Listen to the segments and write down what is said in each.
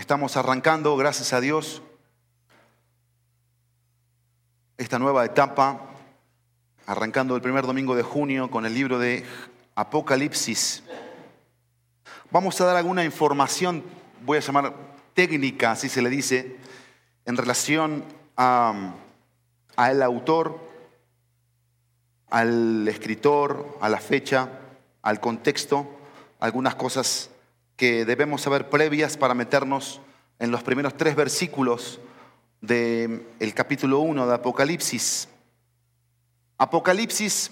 Estamos arrancando, gracias a Dios, esta nueva etapa, arrancando el primer domingo de junio con el libro de Apocalipsis. Vamos a dar alguna información, voy a llamar técnica, así se le dice, en relación a, al autor, al escritor, a la fecha, al contexto, algunas cosas que debemos saber previas para meternos en los primeros tres versículos del capítulo 1 de Apocalipsis. Apocalipsis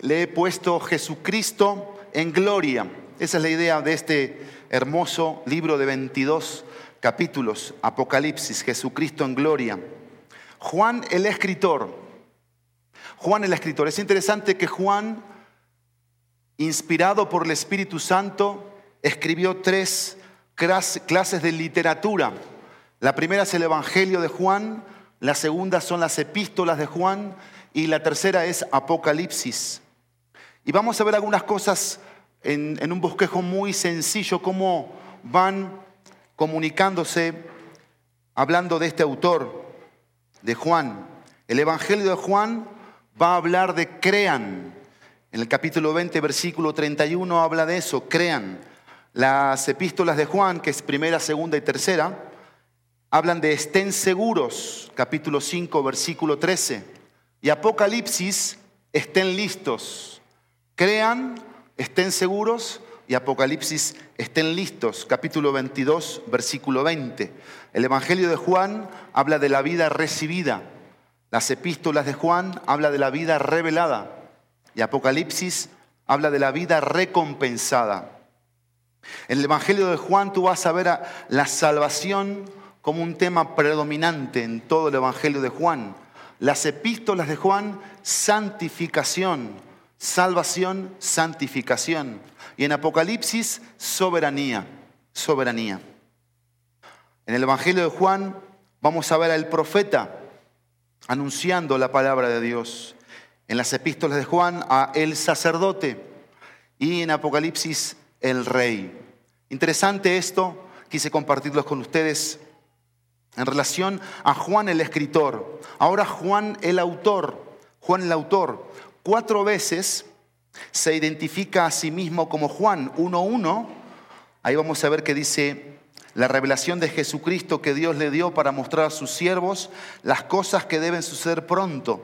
le he puesto Jesucristo en gloria. Esa es la idea de este hermoso libro de 22 capítulos, Apocalipsis, Jesucristo en gloria. Juan el escritor. Juan el escritor. Es interesante que Juan, inspirado por el Espíritu Santo, escribió tres clases de literatura. La primera es el Evangelio de Juan, la segunda son las epístolas de Juan y la tercera es Apocalipsis. Y vamos a ver algunas cosas en, en un bosquejo muy sencillo, cómo van comunicándose, hablando de este autor, de Juan. El Evangelio de Juan va a hablar de crean. En el capítulo 20, versículo 31 habla de eso, crean. Las epístolas de Juan, que es primera, segunda y tercera, hablan de estén seguros, capítulo 5, versículo 13. Y Apocalipsis, estén listos. Crean, estén seguros. Y Apocalipsis, estén listos, capítulo 22, versículo 20. El Evangelio de Juan habla de la vida recibida. Las epístolas de Juan habla de la vida revelada. Y Apocalipsis habla de la vida recompensada. En el Evangelio de Juan tú vas a ver la salvación como un tema predominante en todo el Evangelio de Juan. Las epístolas de Juan, santificación, salvación, santificación. Y en Apocalipsis, soberanía, soberanía. En el Evangelio de Juan vamos a ver al profeta anunciando la palabra de Dios. En las epístolas de Juan a el sacerdote y en Apocalipsis el rey. Interesante esto, quise compartirlo con ustedes en relación a Juan el escritor. Ahora Juan el autor, Juan el autor, cuatro veces se identifica a sí mismo como Juan 1.1. Ahí vamos a ver que dice la revelación de Jesucristo que Dios le dio para mostrar a sus siervos las cosas que deben suceder pronto.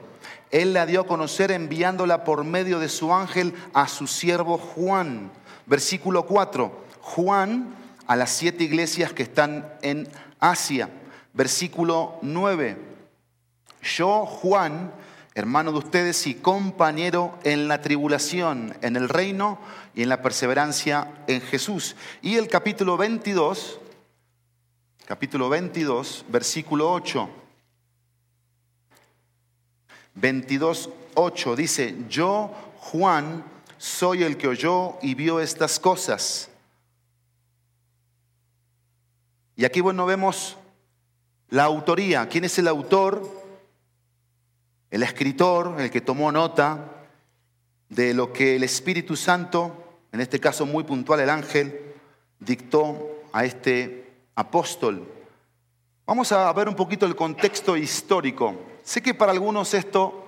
Él la dio a conocer enviándola por medio de su ángel a su siervo Juan. Versículo 4. Juan a las siete iglesias que están en Asia. Versículo 9. Yo, Juan, hermano de ustedes y compañero en la tribulación, en el reino y en la perseverancia en Jesús. Y el capítulo 22, capítulo 22, versículo 8. 22, 8 dice, yo, Juan, soy el que oyó y vio estas cosas. Y aquí, bueno, vemos la autoría. ¿Quién es el autor? El escritor, el que tomó nota de lo que el Espíritu Santo, en este caso muy puntual el ángel, dictó a este apóstol. Vamos a ver un poquito el contexto histórico. Sé que para algunos esto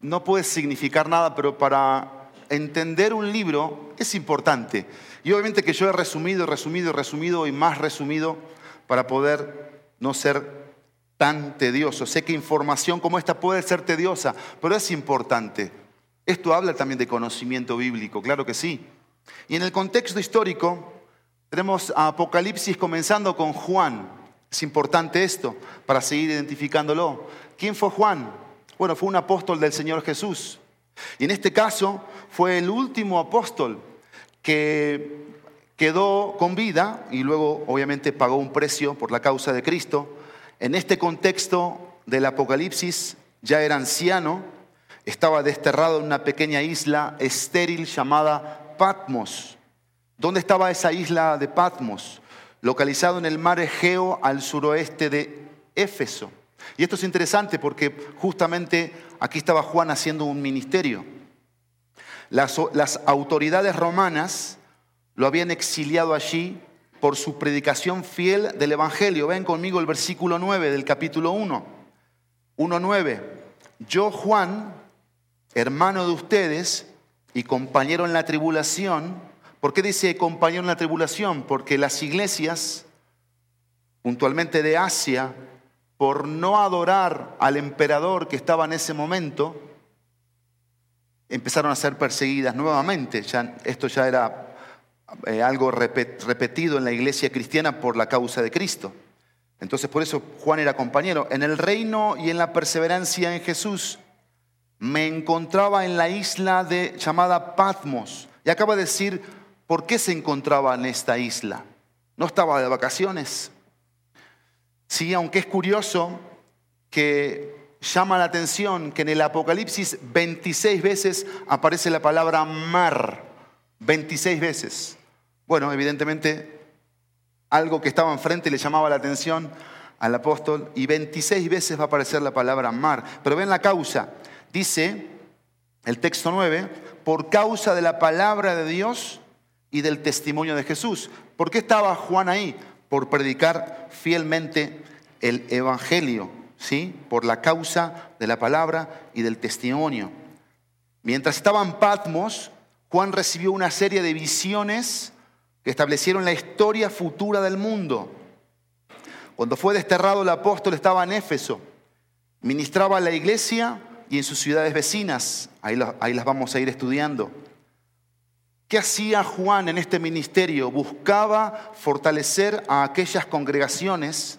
no puede significar nada, pero para entender un libro es importante. Y obviamente que yo he resumido, resumido, resumido y más resumido para poder no ser tan tedioso. Sé que información como esta puede ser tediosa, pero es importante. Esto habla también de conocimiento bíblico, claro que sí. Y en el contexto histórico tenemos a Apocalipsis comenzando con Juan. Es importante esto para seguir identificándolo. ¿Quién fue Juan? Bueno, fue un apóstol del Señor Jesús. Y en este caso fue el último apóstol que quedó con vida y luego obviamente pagó un precio por la causa de Cristo. En este contexto del Apocalipsis ya era anciano, estaba desterrado en una pequeña isla estéril llamada Patmos. ¿Dónde estaba esa isla de Patmos? Localizado en el mar Egeo al suroeste de Éfeso. Y esto es interesante porque justamente aquí estaba Juan haciendo un ministerio. Las, autoridades romanas lo habían exiliado allí por su predicación fiel del Evangelio. Ven conmigo el versículo 9 del capítulo 1. 1.9. Yo, Juan, hermano de ustedes y compañero en la tribulación, ¿por qué dice compañero en la tribulación? Porque las iglesias, puntualmente de Asia, por no adorar al emperador que estaba en ese momento, empezaron a ser perseguidas nuevamente. Esto ya era eh, algo repetido en la iglesia cristiana por la causa de Cristo. Entonces por eso Juan era compañero. En el reino y en la perseverancia en Jesús me encontraba en la isla llamada Patmos. Y acaba de decir por qué se encontraba en esta isla. No estaba de vacaciones. Sí, aunque es curioso que llama la atención que en el Apocalipsis 26 veces aparece la palabra mar. 26 veces. Bueno, evidentemente algo que estaba enfrente le llamaba la atención al apóstol y 26 veces va a aparecer la palabra mar. Pero ven la causa. Dice el texto 9, por causa de la palabra de Dios y del testimonio de Jesús. ¿Por qué estaba Juan ahí? Por predicar fielmente el Evangelio, ¿sí? Por la causa de la palabra y del testimonio. Mientras estaba en Patmos, Juan recibió una serie de visiones que establecieron la historia futura del mundo. Cuando fue desterrado el apóstol estaba en Éfeso, ministraba a la iglesia y en sus ciudades vecinas, ahí, ahí las vamos a ir estudiando. ¿Qué hacía Juan en este ministerio? Buscaba fortalecer a aquellas congregaciones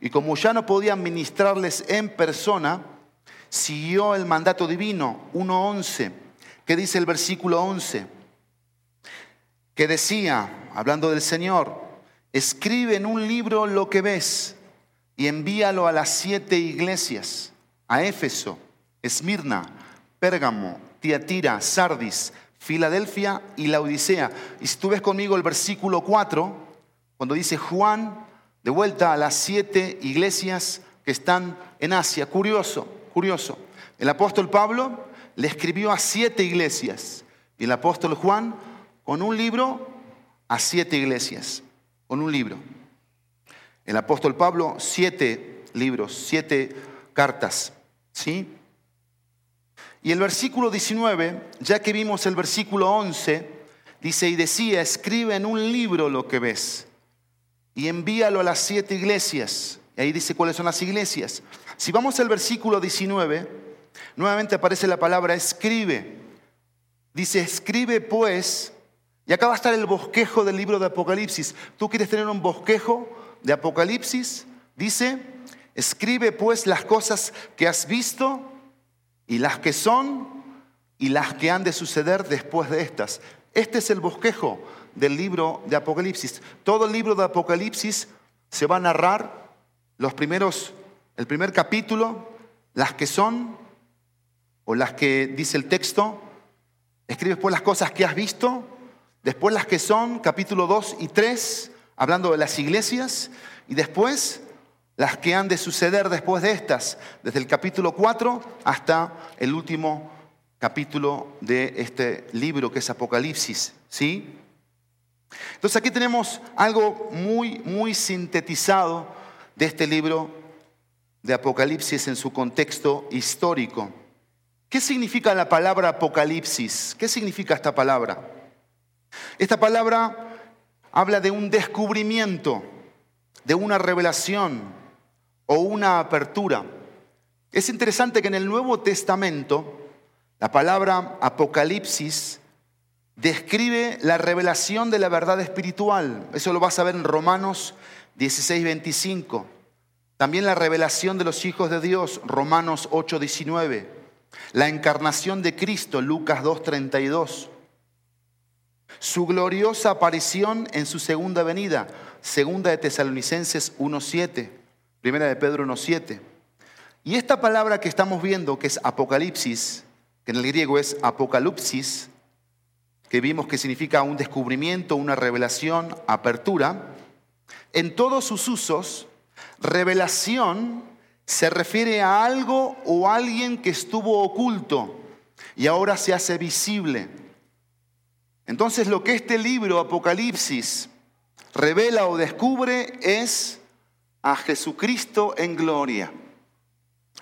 y como ya no podían ministrarles en persona, siguió el mandato divino 1.11. ¿Qué dice el versículo 11? que decía, hablando del Señor, escribe en un libro lo que ves y envíalo a las siete iglesias, a Éfeso, Esmirna, Pérgamo, Tiatira, Sardis, Filadelfia y la Odisea. Y si tú ves conmigo el versículo 4, cuando dice Juan, de vuelta a las siete iglesias que están en Asia. Curioso, curioso. El apóstol Pablo le escribió a siete iglesias y el apóstol Juan con un libro a siete iglesias, con un libro. El apóstol Pablo, siete libros, siete cartas, ¿sí? Y el versículo 19, ya que vimos el versículo 11, dice, y decía, escribe en un libro lo que ves y envíalo a las siete iglesias. Y ahí dice cuáles son las iglesias. Si vamos al versículo 19, nuevamente aparece la palabra escribe. Dice, escribe pues y acá va a estar el bosquejo del libro de Apocalipsis. ¿Tú quieres tener un bosquejo de Apocalipsis? Dice, escribe pues las cosas que has visto y las que son y las que han de suceder después de estas. Este es el bosquejo del libro de Apocalipsis. Todo el libro de Apocalipsis se va a narrar los primeros, el primer capítulo, las que son o las que dice el texto. Escribes pues las cosas que has visto Después las que son, capítulo 2 y 3, hablando de las iglesias. Y después las que han de suceder después de estas, desde el capítulo 4 hasta el último capítulo de este libro que es Apocalipsis. ¿Sí? Entonces aquí tenemos algo muy, muy sintetizado de este libro de Apocalipsis en su contexto histórico. ¿Qué significa la palabra Apocalipsis? ¿Qué significa esta palabra? Esta palabra habla de un descubrimiento, de una revelación o una apertura. Es interesante que en el Nuevo Testamento la palabra apocalipsis describe la revelación de la verdad espiritual. Eso lo vas a ver en Romanos 16, 25. También la revelación de los hijos de Dios, Romanos 8, 19. La encarnación de Cristo, Lucas 2, 32 su gloriosa aparición en su segunda venida, segunda de Tesalonicenses 1.7, primera de Pedro 1.7. Y esta palabra que estamos viendo, que es Apocalipsis, que en el griego es Apocalipsis, que vimos que significa un descubrimiento, una revelación, apertura, en todos sus usos, revelación se refiere a algo o alguien que estuvo oculto y ahora se hace visible. Entonces lo que este libro, Apocalipsis, revela o descubre es a Jesucristo en gloria.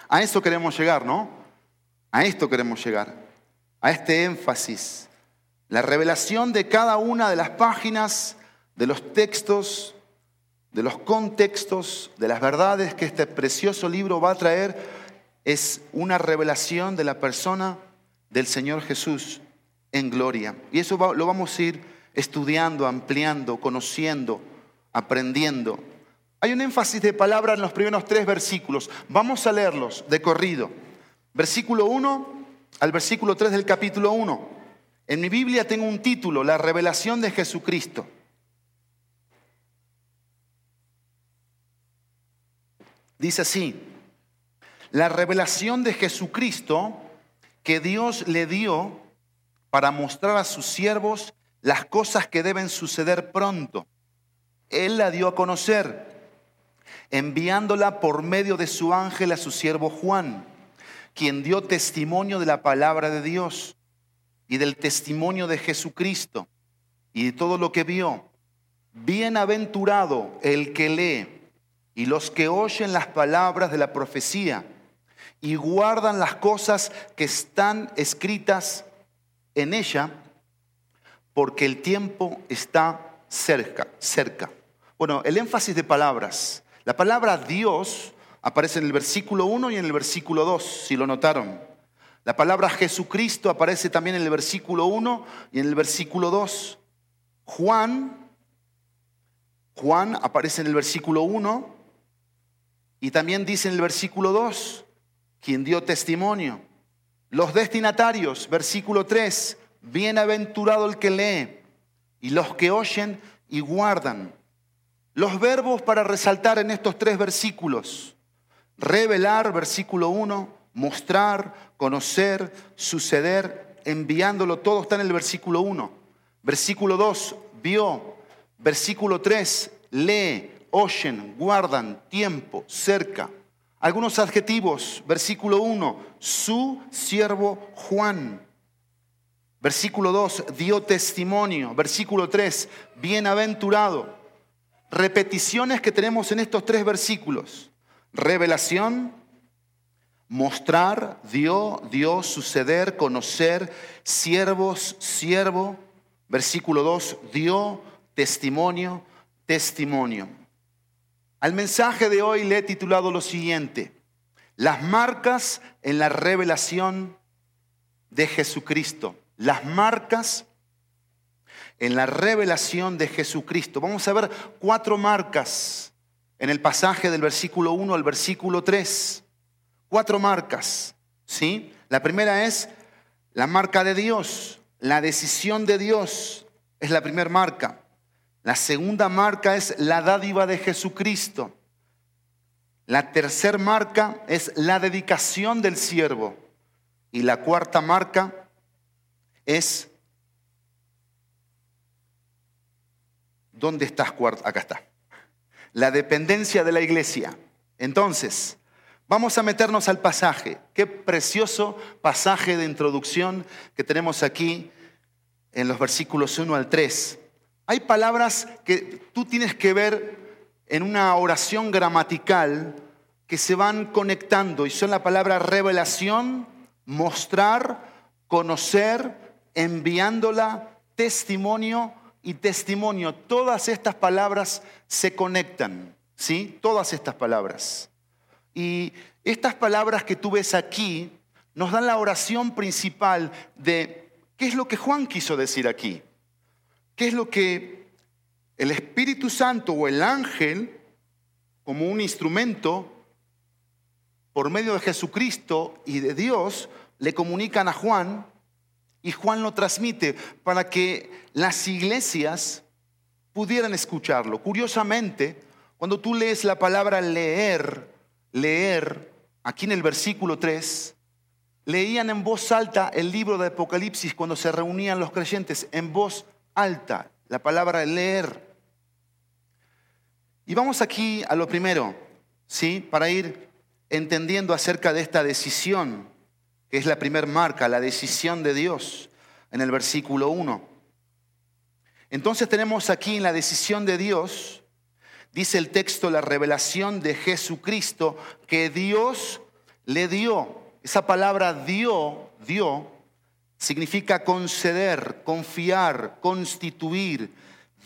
A eso queremos llegar, ¿no? A esto queremos llegar, a este énfasis. La revelación de cada una de las páginas, de los textos, de los contextos, de las verdades que este precioso libro va a traer, es una revelación de la persona del Señor Jesús en gloria. Y eso lo vamos a ir estudiando, ampliando, conociendo, aprendiendo. Hay un énfasis de palabra en los primeros tres versículos. Vamos a leerlos de corrido. Versículo 1 al versículo 3 del capítulo 1. En mi Biblia tengo un título, La revelación de Jesucristo. Dice así, la revelación de Jesucristo que Dios le dio para mostrar a sus siervos las cosas que deben suceder pronto. Él la dio a conocer enviándola por medio de su ángel a su siervo Juan, quien dio testimonio de la palabra de Dios y del testimonio de Jesucristo y de todo lo que vio. Bienaventurado el que lee y los que oyen las palabras de la profecía y guardan las cosas que están escritas en ella, porque el tiempo está cerca, cerca. Bueno, el énfasis de palabras. La palabra Dios aparece en el versículo 1 y en el versículo 2, si lo notaron. La palabra Jesucristo aparece también en el versículo 1 y en el versículo 2. Juan, Juan aparece en el versículo 1 y también dice en el versículo 2, quien dio testimonio. Los destinatarios, versículo 3, bienaventurado el que lee y los que oyen y guardan. Los verbos para resaltar en estos tres versículos. Revelar, versículo 1, mostrar, conocer, suceder, enviándolo, todo está en el versículo 1. Versículo 2, vio. Versículo 3, lee, oyen, guardan, tiempo, cerca. Algunos adjetivos, versículo 1, su siervo Juan. Versículo 2, dio testimonio. Versículo 3, bienaventurado repeticiones que tenemos en estos tres versículos. Revelación, mostrar, dio, dio, suceder, conocer, siervos, siervo. Versículo 2, dio, testimonio, testimonio. Al mensaje de hoy le he titulado lo siguiente, las marcas en la revelación de Jesucristo. Las marcas en la revelación de Jesucristo. Vamos a ver cuatro marcas en el pasaje del versículo 1 al versículo 3. Cuatro marcas, ¿sí? La primera es la marca de Dios, la decisión de Dios es la primera marca. La segunda marca es la dádiva de Jesucristo. La tercera marca es la dedicación del siervo. Y la cuarta marca es ¿Dónde estás? Acá está. La dependencia de la iglesia. Entonces, vamos a meternos al pasaje. Qué precioso pasaje de introducción que tenemos aquí en los versículos 1 al 3. Hay palabras que tú tienes que ver en una oración gramatical que se van conectando y son la palabra revelación, mostrar, conocer, enviándola, testimonio, y testimonio, todas estas palabras se conectan, ¿sí? Todas estas palabras. Y estas palabras que tú ves aquí nos dan la oración principal de qué es lo que Juan quiso decir aquí. ¿Qué es lo que el Espíritu Santo o el ángel, como un instrumento, por medio de Jesucristo y de Dios, le comunican a Juan y Juan lo transmite para que las iglesias pudieran escucharlo. Curiosamente, cuando tú lees la palabra leer, leer, aquí en el versículo 3, leían en voz alta el libro de Apocalipsis cuando se reunían los creyentes, en voz alta, la palabra leer. Y vamos aquí a lo primero, ¿sí? Para ir entendiendo acerca de esta decisión que es la primera marca, la decisión de Dios en el versículo 1. Entonces tenemos aquí en la decisión de Dios, dice el texto, la revelación de Jesucristo que Dios le dio. Esa palabra dio, dio, significa conceder, confiar, constituir,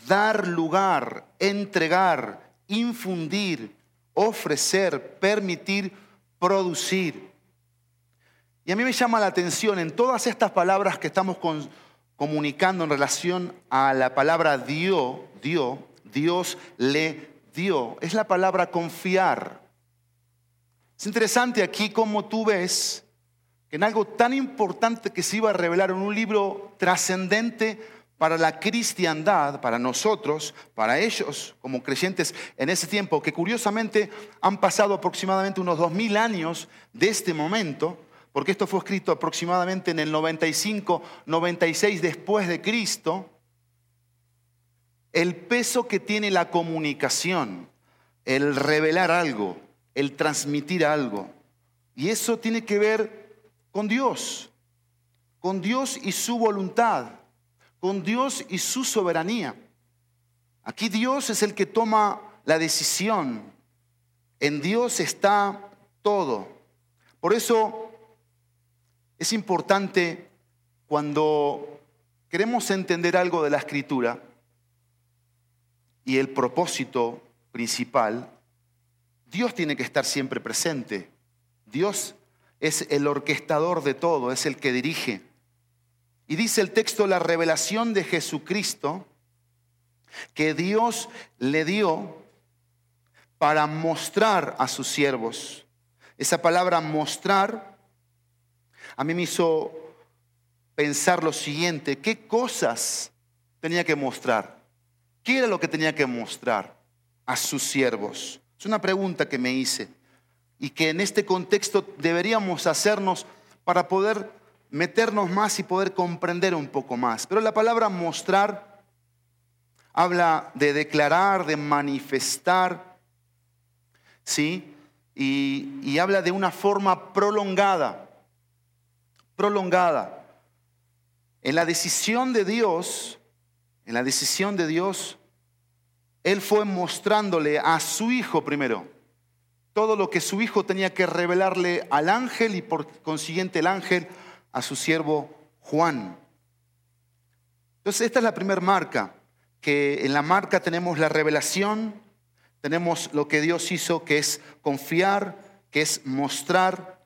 dar lugar, entregar, infundir, ofrecer, permitir, producir. Y a mí me llama la atención en todas estas palabras que estamos comunicando en relación a la palabra dio, dio, Dios le dio. Es la palabra confiar. Es interesante aquí cómo tú ves que en algo tan importante que se iba a revelar en un libro trascendente para la cristiandad, para nosotros, para ellos como creyentes en ese tiempo, que curiosamente han pasado aproximadamente unos dos mil años de este momento, porque esto fue escrito aproximadamente en el 95, 96 después de Cristo, el peso que tiene la comunicación, el revelar algo, el transmitir algo. Y eso tiene que ver con Dios, con Dios y su voluntad con Dios y su soberanía. Aquí Dios es el que toma la decisión. En Dios está todo. Por eso es importante cuando queremos entender algo de la escritura y el propósito principal, Dios tiene que estar siempre presente. Dios es el orquestador de todo, es el que dirige. Y dice el texto, la revelación de Jesucristo que Dios le dio para mostrar a sus siervos. Esa palabra mostrar a mí me hizo pensar lo siguiente, ¿qué cosas tenía que mostrar? ¿Qué era lo que tenía que mostrar a sus siervos? Es una pregunta que me hice y que en este contexto deberíamos hacernos para poder meternos más y poder comprender un poco más. Pero la palabra mostrar habla de declarar, de manifestar, ¿sí? Y, y habla de una forma prolongada, prolongada. En la decisión de Dios, en la decisión de Dios, Él fue mostrándole a su hijo primero todo lo que su hijo tenía que revelarle al ángel y por consiguiente el ángel a su siervo Juan. Entonces, esta es la primera marca, que en la marca tenemos la revelación, tenemos lo que Dios hizo, que es confiar, que es mostrar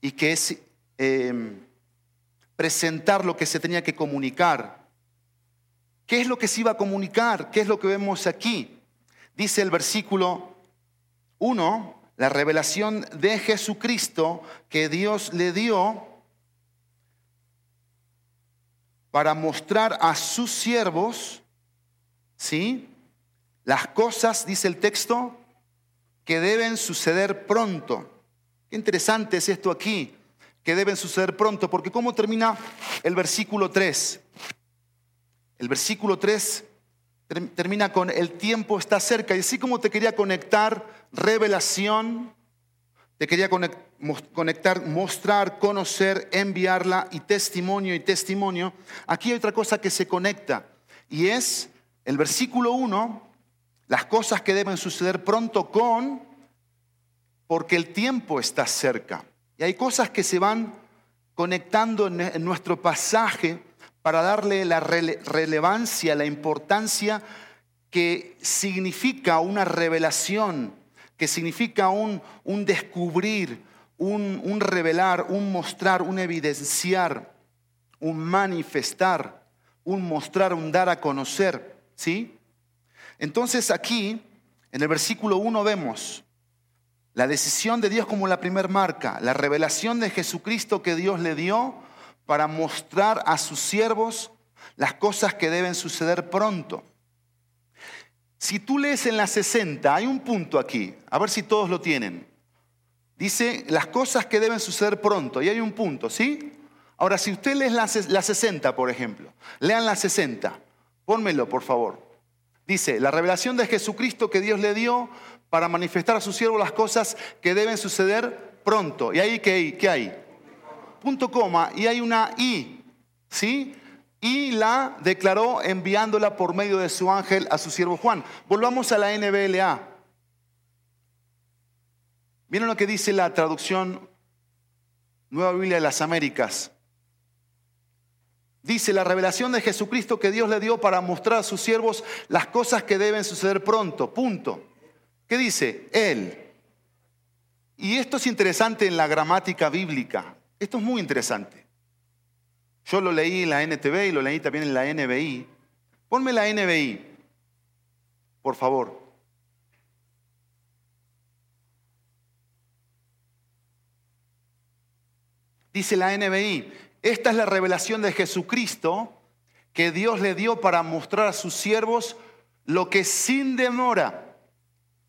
y que es em, presentar lo que se tenía que comunicar. ¿Qué es lo que se iba a comunicar? ¿Qué es lo que vemos aquí? Dice el versículo 1, la revelación de Jesucristo que Dios le dio para mostrar a sus siervos, ¿sí? Las cosas, dice el texto, que deben suceder pronto. Qué interesante es esto aquí, que deben suceder pronto, porque ¿cómo termina el versículo 3? El versículo 3 termina con el tiempo está cerca, y así como te quería conectar revelación, te quería conectar, mostrar, conocer, enviarla y testimonio y testimonio. Aquí hay otra cosa que se conecta y es el versículo 1, las cosas que deben suceder pronto con, porque el tiempo está cerca. Y hay cosas que se van conectando en nuestro pasaje para darle la relevancia, la importancia que significa una revelación que significa un, descubrir, un, un revelar, un mostrar, un evidenciar, un manifestar, un mostrar, un dar a conocer. ¿Sí? Entonces aquí, en el versículo 1 vemos la decisión de Dios como la primer marca, la revelación de Jesucristo que Dios le dio para mostrar a sus siervos las cosas que deben suceder pronto. Si tú lees en la 60, hay un punto aquí, a ver si todos lo tienen. Dice las cosas que deben suceder pronto, y hay un punto, ¿sí? Ahora, si usted lee la, la 60, por ejemplo, lean la 60, pónmelo, por favor. Dice, la revelación de Jesucristo que Dios le dio para manifestar a su siervo las cosas que deben suceder pronto. ¿Y ahí qué hay? ¿Qué hay? Punto coma, y hay una I, ¿sí? y la declaró enviándola por medio de su ángel a su siervo Juan. Volvamos a la NBLA. Miren lo que dice la traducción Nueva Biblia de las Américas. Dice la revelación de Jesucristo que Dios le dio para mostrar a sus siervos las cosas que deben suceder pronto. Punto. ¿Qué dice? Él. Y esto es interesante en la gramática bíblica. Esto es muy interesante. Yo lo leí en la NTV y lo leí también en la NBI. Ponme la NBI, por favor. Dice la NBI, esta es la revelación de Jesucristo que Dios le dio para mostrar a sus siervos lo que sin demora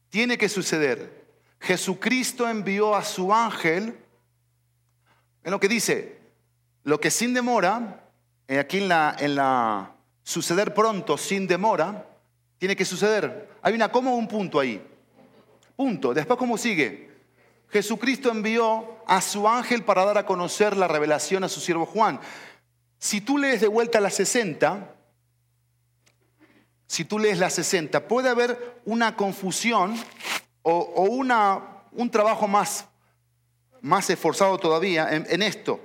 tiene que suceder. Jesucristo envió a su ángel, en lo que dice, lo que sin demora, eh, aquí en la, suceder pronto, sin demora, tiene que suceder. Hay una coma o un punto ahí. Punto. Después, ¿cómo sigue? Jesucristo envió a su ángel para dar a conocer la revelación a su siervo Juan. Si tú lees de vuelta la 60, si tú lees la 60, puede haber una confusión o, una, un trabajo más, más esforzado todavía en, esto.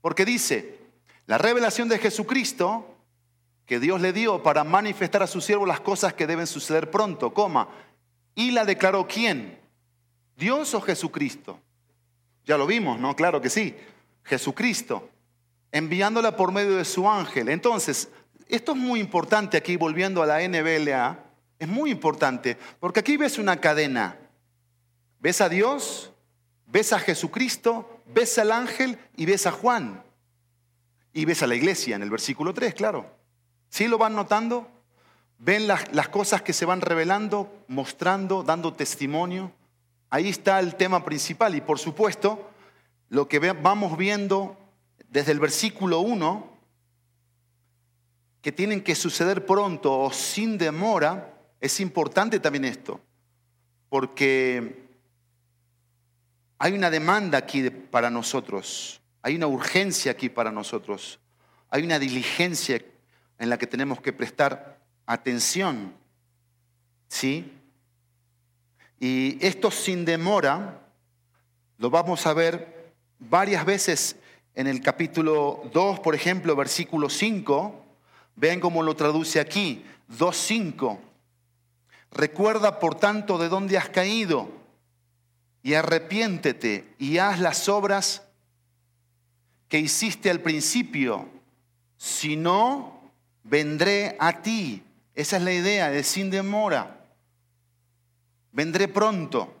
Porque dice, la revelación de Jesucristo que Dios le dio para manifestar a su siervo las cosas que deben suceder pronto, coma, y la declaró quién? ¿Dios o Jesucristo? Ya lo vimos, ¿no? Claro que sí. Jesucristo, enviándola por medio de su ángel. Entonces, esto es muy importante aquí, volviendo a la NBLA, es muy importante, porque aquí ves una cadena. Ves a Dios, ves a Jesucristo, ves al ángel y ves a Juan. Y ves a la iglesia en el versículo 3, claro. ¿Sí lo van notando? Ven las, cosas que se van revelando, mostrando, dando testimonio. Ahí está el tema principal y por supuesto lo que vamos viendo desde el versículo 1, que tienen que suceder pronto o sin demora, es importante también esto, porque hay una demanda aquí para nosotros, hay una urgencia aquí para nosotros, hay una diligencia en la que tenemos que prestar atención. ¿Sí? Y esto sin demora lo vamos a ver varias veces en el capítulo 2, por ejemplo, versículo 5. Vean cómo lo traduce aquí, 2.5. Recuerda, por tanto, de dónde has caído y arrepiéntete y haz las obras que hiciste al principio. Si no, vendré a ti. Esa es la idea de sin demora vendré pronto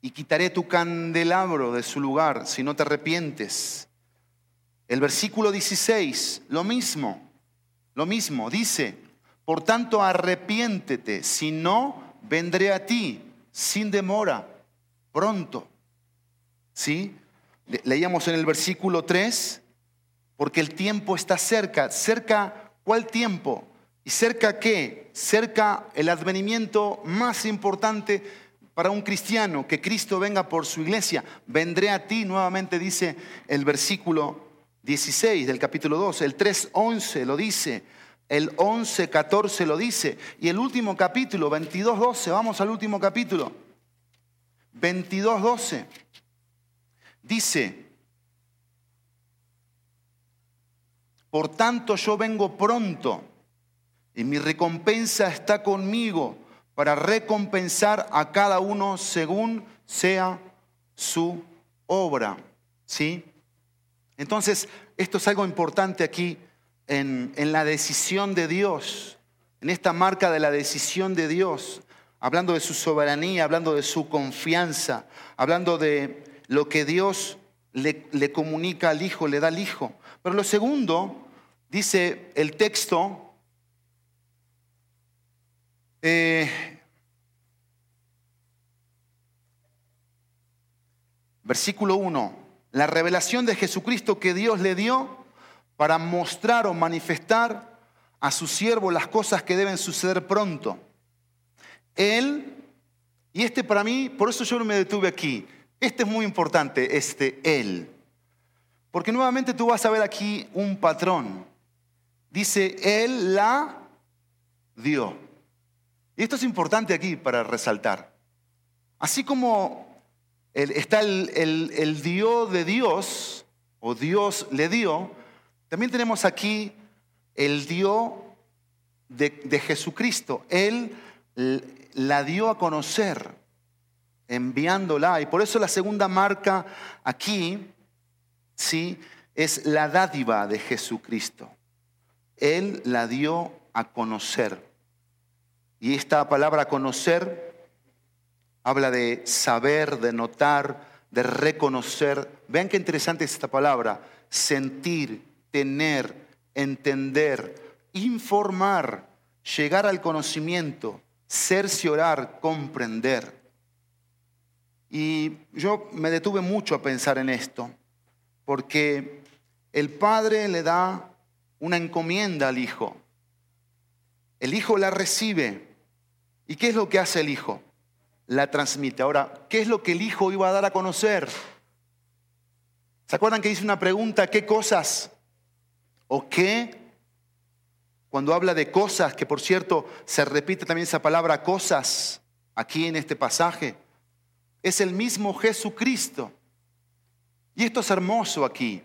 y quitaré tu candelabro de su lugar si no te arrepientes. El versículo 16, lo mismo, lo mismo, dice, por tanto arrepiéntete, si no, vendré a ti sin demora, pronto. ¿Sí? Leíamos en el versículo 3, porque el tiempo está cerca. ¿Cerca cuál tiempo? ¿Y cerca qué? Cerca el advenimiento más importante para un cristiano, que Cristo venga por su iglesia. Vendré a ti, nuevamente dice el versículo 16 del capítulo 2, el 3.11 lo dice, el 11.14 lo dice, y el último capítulo, 22.12, vamos al último capítulo, 22.12, dice, por tanto yo vengo pronto y mi recompensa está conmigo para recompensar a cada uno según sea su obra. ¿Sí? Entonces, esto es algo importante aquí en, en, la decisión de Dios, en esta marca de la decisión de Dios, hablando de su soberanía, hablando de su confianza, hablando de lo que Dios le, le comunica al Hijo, le da al Hijo. Pero lo segundo, dice el texto, eh, versículo 1, la revelación de Jesucristo que Dios le dio para mostrar o manifestar a su siervo las cosas que deben suceder pronto. Él, y este para mí, por eso yo no me detuve aquí, este es muy importante, este Él. Porque nuevamente tú vas a ver aquí un patrón. Dice, Él la dio. Y esto es importante aquí para resaltar. Así como está el, el, de Dios, o Dios le dio, también tenemos aquí el dio de, de Jesucristo. Él la dio a conocer, enviándola. Y por eso la segunda marca aquí, ¿sí? Es la dádiva de Jesucristo. Él la dio a conocer. Y esta palabra conocer habla de saber, de notar, de reconocer. Vean qué interesante es esta palabra. Sentir, tener, entender, informar, llegar al conocimiento, cerciorar, comprender. Y yo me detuve mucho a pensar en esto, porque el Padre le da una encomienda al Hijo. El Hijo la recibe. ¿Y qué es lo que hace el Hijo? La transmite. Ahora, ¿qué es lo que el Hijo iba a dar a conocer? ¿Se acuerdan que hice una pregunta? ¿Qué cosas o qué? Cuando habla de cosas, que por cierto se repite también esa palabra cosas aquí en este pasaje, es el mismo Jesucristo. Y esto es hermoso aquí,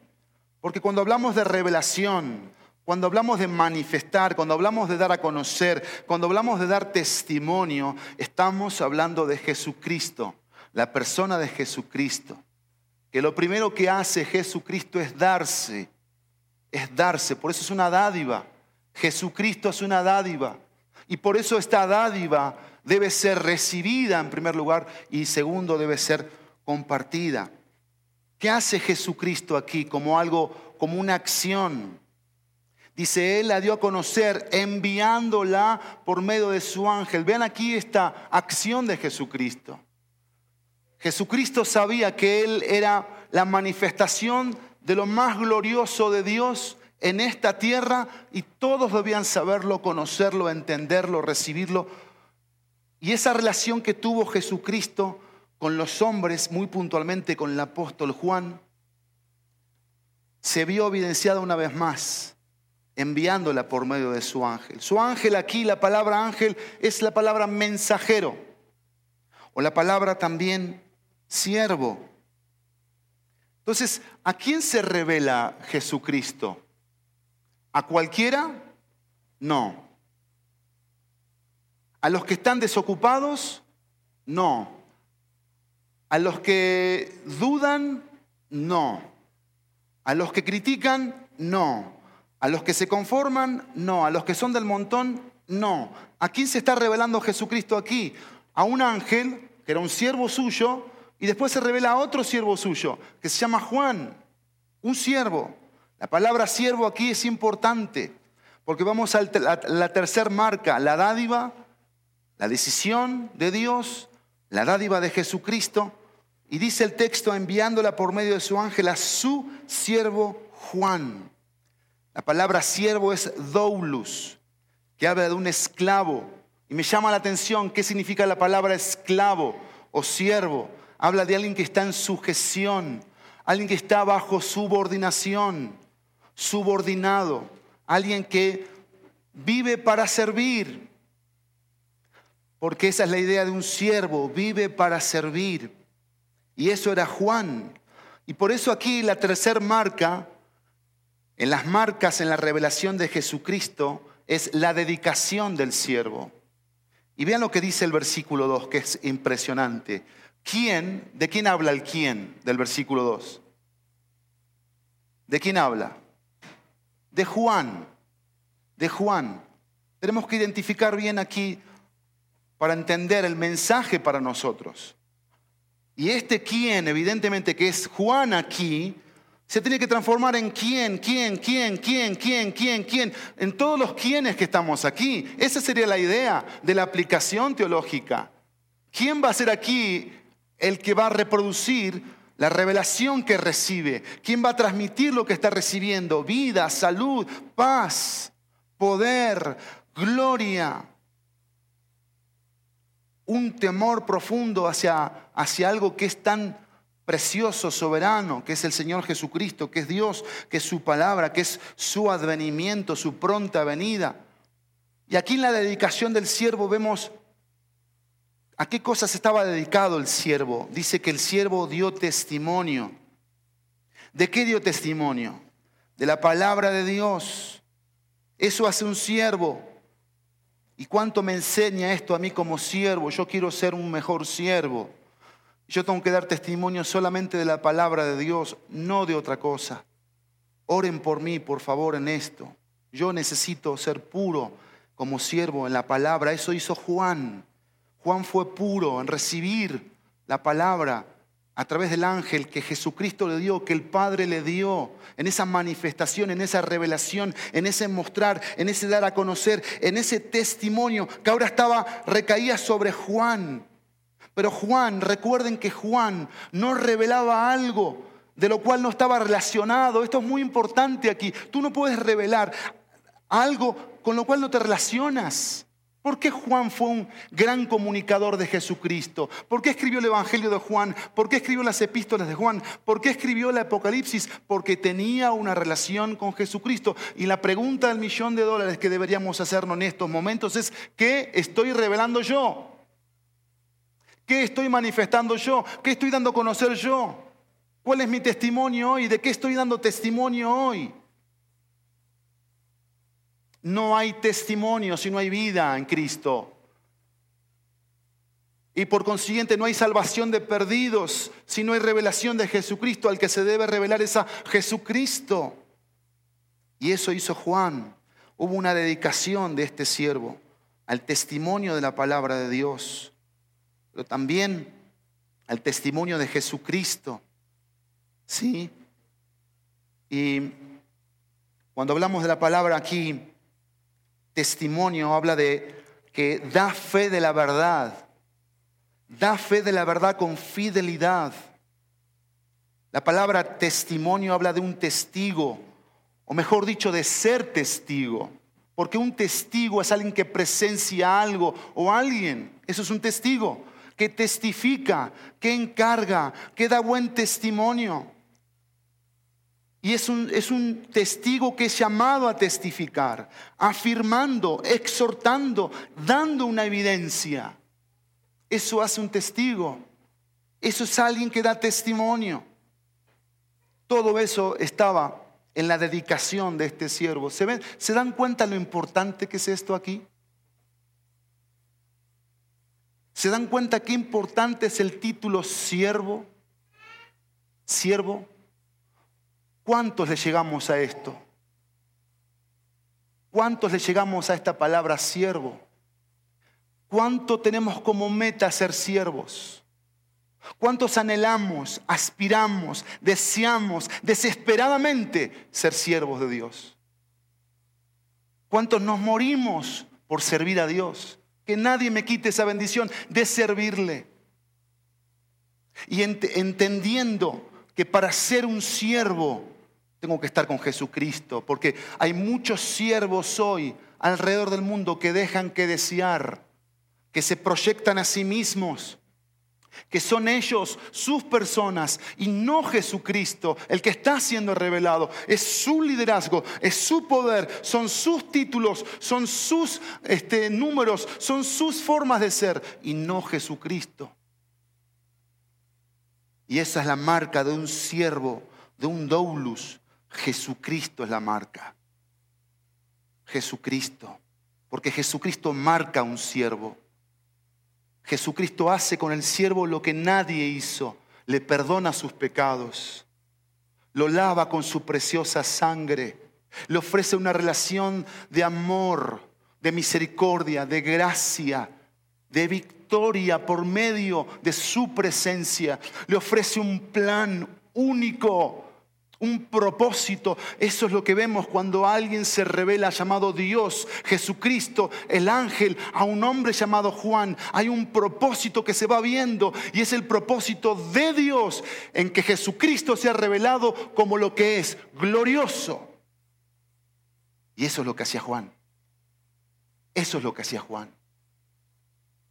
porque cuando hablamos de revelación, cuando hablamos de manifestar, cuando hablamos de dar a conocer, cuando hablamos de dar testimonio, estamos hablando de Jesucristo, la persona de Jesucristo. Que lo primero que hace Jesucristo es darse, es darse, por eso es una dádiva. Jesucristo es una dádiva. Y por eso esta dádiva debe ser recibida en primer lugar y segundo debe ser compartida. ¿Qué hace Jesucristo aquí como algo, como una acción? Dice, Él la dio a conocer enviándola por medio de su ángel. Vean aquí esta acción de Jesucristo. Jesucristo sabía que Él era la manifestación de lo más glorioso de Dios en esta tierra y todos debían saberlo, conocerlo, entenderlo, recibirlo. Y esa relación que tuvo Jesucristo con los hombres, muy puntualmente con el apóstol Juan, se vio evidenciada una vez más enviándola por medio de su ángel. Su ángel aquí, la palabra ángel, es la palabra mensajero o la palabra también siervo. Entonces, ¿a quién se revela Jesucristo? ¿A cualquiera? No. ¿A los que están desocupados? No. ¿A los que dudan? No. ¿A los que critican? No. A los que se conforman, no. A los que son del montón, no. ¿A quién se está revelando Jesucristo aquí? A un ángel, que era un siervo suyo, y después se revela a otro siervo suyo, que se llama Juan, un siervo. La palabra siervo aquí es importante, porque vamos a la tercera marca, la dádiva, la decisión de Dios, la dádiva de Jesucristo. Y dice el texto, enviándola por medio de su ángel a su siervo Juan. La palabra siervo es doulus, que habla de un esclavo. Y me llama la atención qué significa la palabra esclavo o siervo. Habla de alguien que está en sujeción, alguien que está bajo subordinación, subordinado, alguien que vive para servir. Porque esa es la idea de un siervo, vive para servir. Y eso era Juan. Y por eso aquí la tercera marca en las marcas en la revelación de Jesucristo es la dedicación del siervo. Y vean lo que dice el versículo 2, que es impresionante. ¿Quién? ¿De quién habla el quién del versículo 2? ¿De quién habla? De Juan. De Juan. Tenemos que identificar bien aquí para entender el mensaje para nosotros. Y este quién, evidentemente que es Juan aquí, se tiene que transformar en quién, quién, quién, quién, quién, quién, quién, en todos los quiénes que estamos aquí. Esa sería la idea de la aplicación teológica. ¿Quién va a ser aquí el que va a reproducir la revelación que recibe? ¿Quién va a transmitir lo que está recibiendo? Vida, salud, paz, poder, gloria. Un temor profundo hacia, hacia algo que es tan precioso, soberano, que es el Señor Jesucristo, que es Dios, que es su palabra, que es su advenimiento, su pronta venida. Y aquí en la dedicación del siervo vemos a qué cosas estaba dedicado el siervo. Dice que el siervo dio testimonio. ¿De qué dio testimonio? De la palabra de Dios. Eso hace un siervo. ¿Y cuánto me enseña esto a mí como siervo? Yo quiero ser un mejor siervo. Yo tengo que dar testimonio solamente de la palabra de Dios, no de otra cosa. Oren por mí, por favor, en esto. Yo necesito ser puro como siervo en la palabra. Eso hizo Juan. Juan fue puro en recibir la palabra a través del ángel que Jesucristo le dio, que el Padre le dio, en esa manifestación, en esa revelación, en ese mostrar, en ese dar a conocer, en ese testimonio que ahora estaba recaía sobre Juan. Pero Juan, recuerden que Juan no revelaba algo de lo cual no estaba relacionado. Esto es muy importante aquí. Tú no puedes revelar algo con lo cual no te relacionas. ¿Por qué Juan fue un gran comunicador de Jesucristo? ¿Por qué escribió el Evangelio de Juan? ¿Por qué escribió las epístolas de Juan? ¿Por qué escribió el Apocalipsis? Porque tenía una relación con Jesucristo. Y la pregunta del millón de dólares que deberíamos hacernos en estos momentos es, ¿qué estoy revelando yo? ¿Qué estoy manifestando yo? ¿Qué estoy dando a conocer yo? ¿Cuál es mi testimonio hoy? ¿De qué estoy dando testimonio hoy? No hay testimonio si no hay vida en Cristo. Y por consiguiente no hay salvación de perdidos si no hay revelación de Jesucristo. Al que se debe revelar es a Jesucristo. Y eso hizo Juan. Hubo una dedicación de este siervo al testimonio de la palabra de Dios pero también al testimonio de Jesucristo. ¿Sí? Y cuando hablamos de la palabra aquí, testimonio habla de que da fe de la verdad, da fe de la verdad con fidelidad. La palabra testimonio habla de un testigo, o mejor dicho, de ser testigo. Porque un testigo es alguien que presencia algo o alguien. Eso es un testigo que testifica, que encarga, que da buen testimonio. Y es un, es un, testigo que es llamado a testificar, afirmando, exhortando, dando una evidencia. Eso hace un testigo. Eso es alguien que da testimonio. Todo eso estaba en la dedicación de este siervo. ¿Se, ven, ¿Se dan cuenta lo importante que es esto aquí? ¿Se dan cuenta qué importante es el título siervo? Siervo. ¿Cuántos le llegamos a esto? ¿Cuántos le llegamos a esta palabra siervo? ¿Cuánto tenemos como meta ser siervos? ¿Cuántos anhelamos, aspiramos, deseamos desesperadamente ser siervos de Dios? ¿Cuántos nos morimos por servir a Dios? Que nadie me quite esa bendición de servirle. Y entendiendo que para ser un siervo tengo que estar con Jesucristo, porque hay muchos siervos hoy alrededor del mundo que dejan que desear, que se proyectan a sí mismos, que son ellos, sus personas, y no Jesucristo, el que está siendo revelado. Es su liderazgo, es su poder, son sus títulos, son sus este, números, son sus formas de ser, y no Jesucristo. Y esa es la marca de un siervo, de un doulus. Jesucristo es la marca. Jesucristo. Porque Jesucristo marca un siervo. Jesucristo hace con el siervo lo que nadie hizo, le perdona sus pecados, lo lava con su preciosa sangre, le ofrece una relación de amor, de misericordia, de gracia, de victoria por medio de su presencia, le ofrece un plan único un propósito. Eso es lo que vemos cuando alguien se revela llamado Dios, Jesucristo, el ángel, a un hombre llamado Juan. Hay un propósito que se va viendo y es el propósito de Dios en que Jesucristo se ha revelado como lo que es, glorioso. Y eso es lo que hacía Juan. Eso es lo que hacía Juan.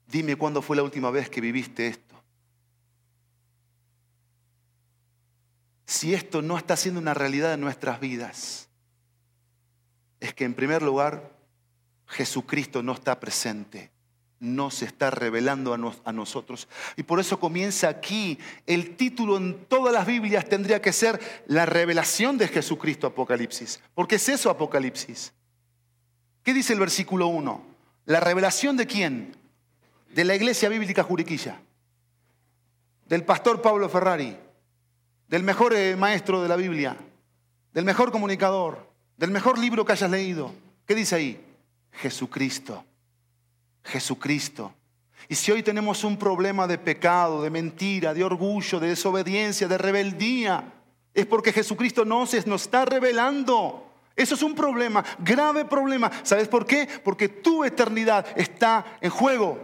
Dime cuándo fue la última vez que viviste esto. Si esto no está siendo una realidad en nuestras vidas, es que en primer lugar Jesucristo no está presente, no se está revelando a, nosotros. Y por eso comienza aquí, el título en todas las Biblias tendría que ser la revelación de Jesucristo Apocalipsis. Porque es eso Apocalipsis. ¿Qué dice el versículo 1? ¿La revelación de quién? De la iglesia bíblica Juriquilla, del pastor Pablo Ferrari, del mejor eh, maestro de la Biblia, del mejor comunicador, del mejor libro que hayas leído. ¿Qué dice ahí? Jesucristo. Jesucristo. Y si hoy tenemos un problema de pecado, de mentira, de orgullo, de desobediencia, de rebeldía, es porque Jesucristo no se nos está revelando. Eso es un problema, grave problema. ¿Sabes por qué? Porque tu eternidad está en juego.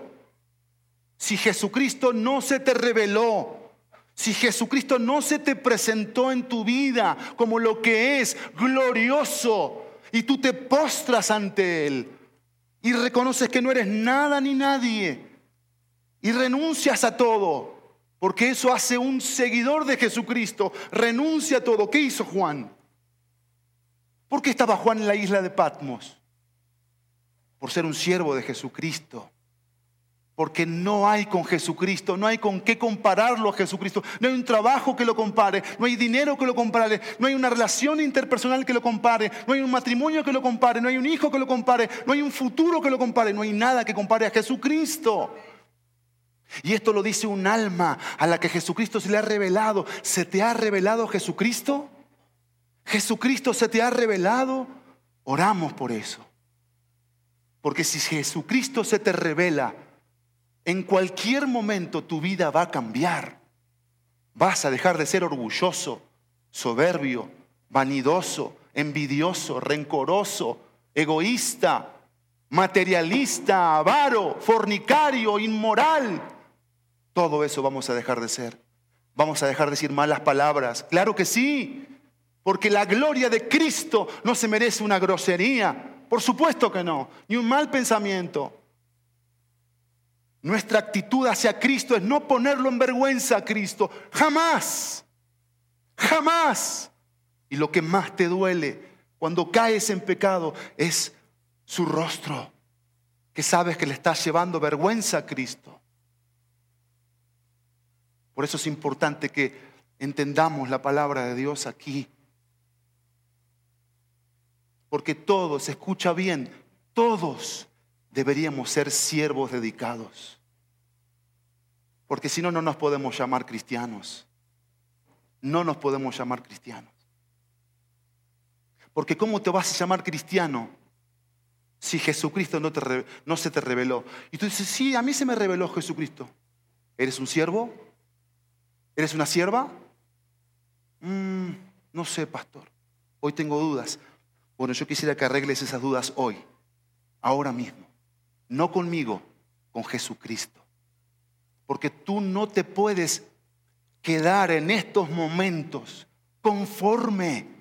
Si Jesucristo no se te reveló, si Jesucristo no se te presentó en tu vida como lo que es glorioso y tú te postras ante Él y reconoces que no eres nada ni nadie y renuncias a todo, porque eso hace un seguidor de Jesucristo, renuncia a todo. ¿Qué hizo Juan? ¿Por qué estaba Juan en la isla de Patmos? Por ser un siervo de Jesucristo porque no hay con Jesucristo, no hay con qué compararlo a Jesucristo, no hay un trabajo que lo compare, no hay dinero que lo compare, no hay una relación interpersonal que lo compare, no hay un matrimonio que lo compare, no hay un hijo que lo compare, no hay un futuro que lo compare, no hay nada que compare a Jesucristo. Y esto lo dice un alma a la que Jesucristo se le ha revelado. ¿Se te ha revelado Jesucristo? ¿Jesucristo se te ha revelado? Oramos por eso. Porque si Jesucristo se te revela, en cualquier momento tu vida va a cambiar. Vas a dejar de ser orgulloso, soberbio, vanidoso, envidioso, rencoroso, egoísta, materialista, avaro, fornicario, inmoral. Todo eso vamos a dejar de ser. Vamos a dejar de decir malas palabras. Claro que sí, porque la gloria de Cristo no se merece una grosería. Por supuesto que no, ni un mal pensamiento. Nuestra actitud hacia Cristo es no ponerlo en vergüenza a Cristo. Jamás. Jamás. Y lo que más te duele cuando caes en pecado es su rostro, que sabes que le estás llevando vergüenza a Cristo. Por eso es importante que entendamos la palabra de Dios aquí. Porque todos, escucha bien, todos deberíamos ser siervos dedicados. Porque si no, no nos podemos llamar cristianos. No nos podemos llamar cristianos. Porque ¿cómo te vas a llamar cristiano si Jesucristo no, te, no se te reveló? Y tú dices, sí, a mí se me reveló Jesucristo. ¿Eres un siervo? ¿Eres una sierva? Mm, no sé, pastor. Hoy tengo dudas. Bueno, yo quisiera que arregles esas dudas hoy, ahora mismo. No conmigo, con Jesucristo. Porque tú no te puedes quedar en estos momentos conforme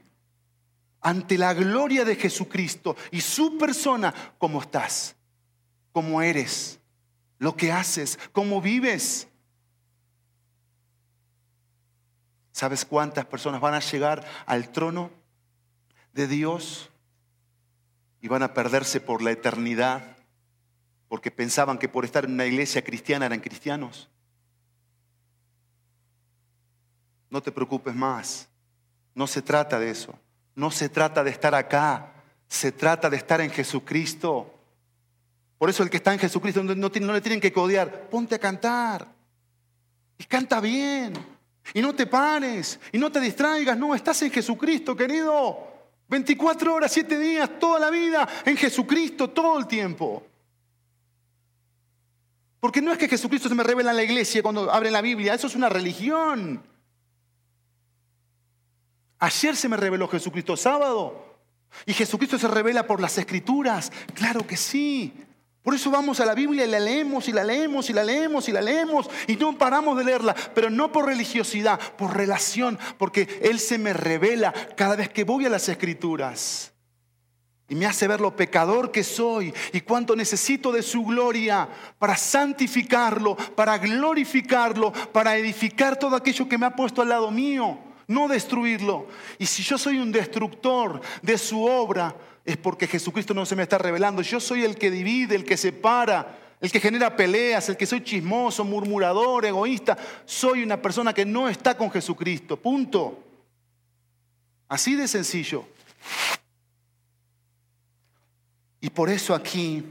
ante la gloria de Jesucristo y su persona como estás, como eres, lo que haces, cómo vives. ¿Sabes cuántas personas van a llegar al trono de Dios y van a perderse por la eternidad? Porque pensaban que por estar en una iglesia cristiana eran cristianos. No te preocupes más. No se trata de eso. No se trata de estar acá. Se trata de estar en Jesucristo. Por eso el que está en Jesucristo no, le tienen que codear. Ponte a cantar. Y canta bien. Y no te pares. Y no te distraigas. No, estás en Jesucristo, querido. 24 horas, 7 días, toda la vida en Jesucristo, todo el tiempo. Porque no es que Jesucristo se me revela en la iglesia cuando abre la Biblia, eso es una religión. Ayer se me reveló Jesucristo, sábado. Y Jesucristo se revela por las escrituras. Claro que sí. Por eso vamos a la Biblia y la leemos y la leemos y la leemos y la leemos y no paramos de leerla, pero no por religiosidad, por relación, porque Él se me revela cada vez que voy a las escrituras. Y me hace ver lo pecador que soy y cuánto necesito de su gloria para santificarlo, para glorificarlo, para edificar todo aquello que me ha puesto al lado mío. no destruirlo. Y si yo soy un destructor de su obra, es porque Jesucristo no se me está revelando. Yo soy el que divide, el que separa, el que genera peleas, el que soy chismoso, murmurador, egoísta. Soy una persona que no está con Jesucristo. Punto. Así de sencillo. Y por eso aquí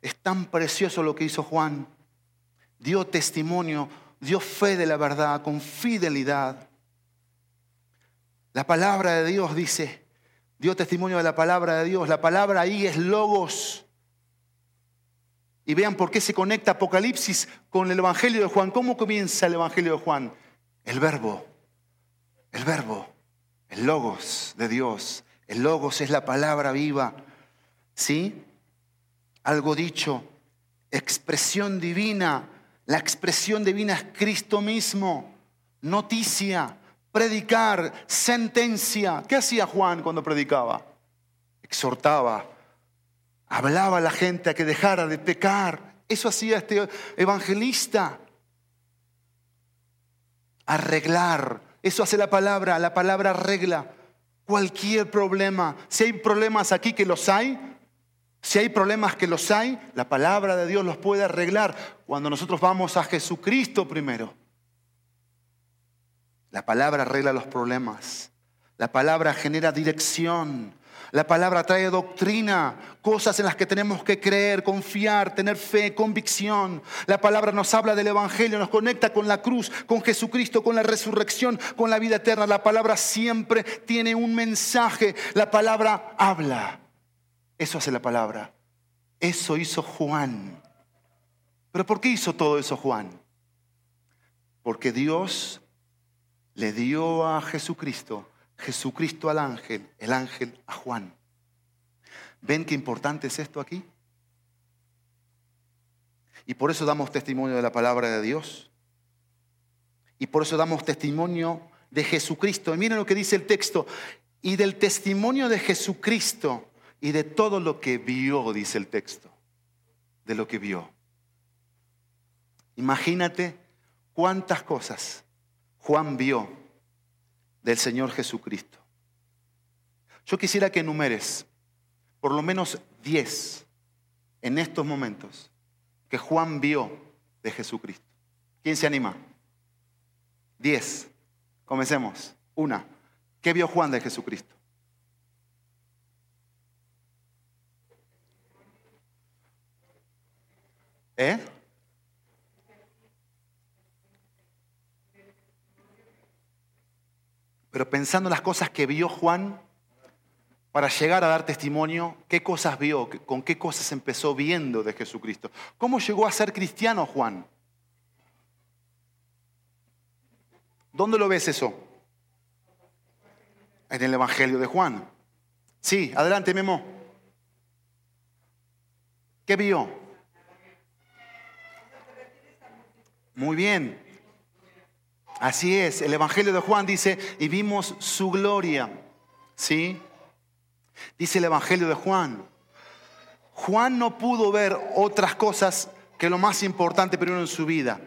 es tan precioso lo que hizo Juan. Dio testimonio, dio fe de la verdad con fidelidad. La palabra de Dios dice, dio testimonio de la palabra de Dios. La palabra ahí es logos. Y vean por qué se conecta Apocalipsis con el Evangelio de Juan. ¿Cómo comienza el Evangelio de Juan? El verbo, el verbo, el logos de Dios. El logos es la palabra viva. ¿Sí? Algo dicho, expresión divina. La expresión divina es Cristo mismo. Noticia, predicar, sentencia. ¿Qué hacía Juan cuando predicaba? Exhortaba, hablaba a la gente a que dejara de pecar. Eso hacía este evangelista. Arreglar. Eso hace la palabra. La palabra arregla cualquier problema. Si hay problemas aquí que los hay, si hay problemas que los hay, la palabra de Dios los puede arreglar cuando nosotros vamos a Jesucristo primero. La palabra arregla los problemas. La palabra genera dirección. La palabra trae doctrina, cosas en las que tenemos que creer, confiar, tener fe, convicción. La palabra nos habla del Evangelio, nos conecta con la cruz, con Jesucristo, con la resurrección, con la vida eterna. La palabra siempre tiene un mensaje. La palabra habla. Eso hace la palabra. Eso hizo Juan. ¿Pero por qué hizo todo eso Juan? Porque Dios le dio a Jesucristo, Jesucristo al ángel, el ángel a Juan. ¿Ven qué importante es esto aquí? Y por eso damos testimonio de la palabra de Dios. Y por eso damos testimonio de Jesucristo. Y miren lo que dice el texto. Y del testimonio de Jesucristo y de todo lo que vio, dice el texto. De lo que vio. Imagínate cuántas cosas Juan vio del Señor Jesucristo. Yo quisiera que enumeres por lo menos 10 en estos momentos que Juan vio de Jesucristo. ¿Quién se anima? 10. Comencemos. Una. ¿Qué vio Juan de Jesucristo? ¿Eh? Pero pensando en las cosas que vio Juan para llegar a dar testimonio, ¿qué cosas vio? ¿Con qué cosas empezó viendo de Jesucristo? ¿Cómo llegó a ser cristiano Juan? ¿Dónde lo ves eso? En el Evangelio de Juan. Sí, adelante Memo. ¿Qué vio? Muy bien. Así es, el Evangelio de Juan dice, y vimos su gloria. ¿Sí? Dice el Evangelio de Juan. Juan no pudo ver otras cosas que lo más importante primero en su vida,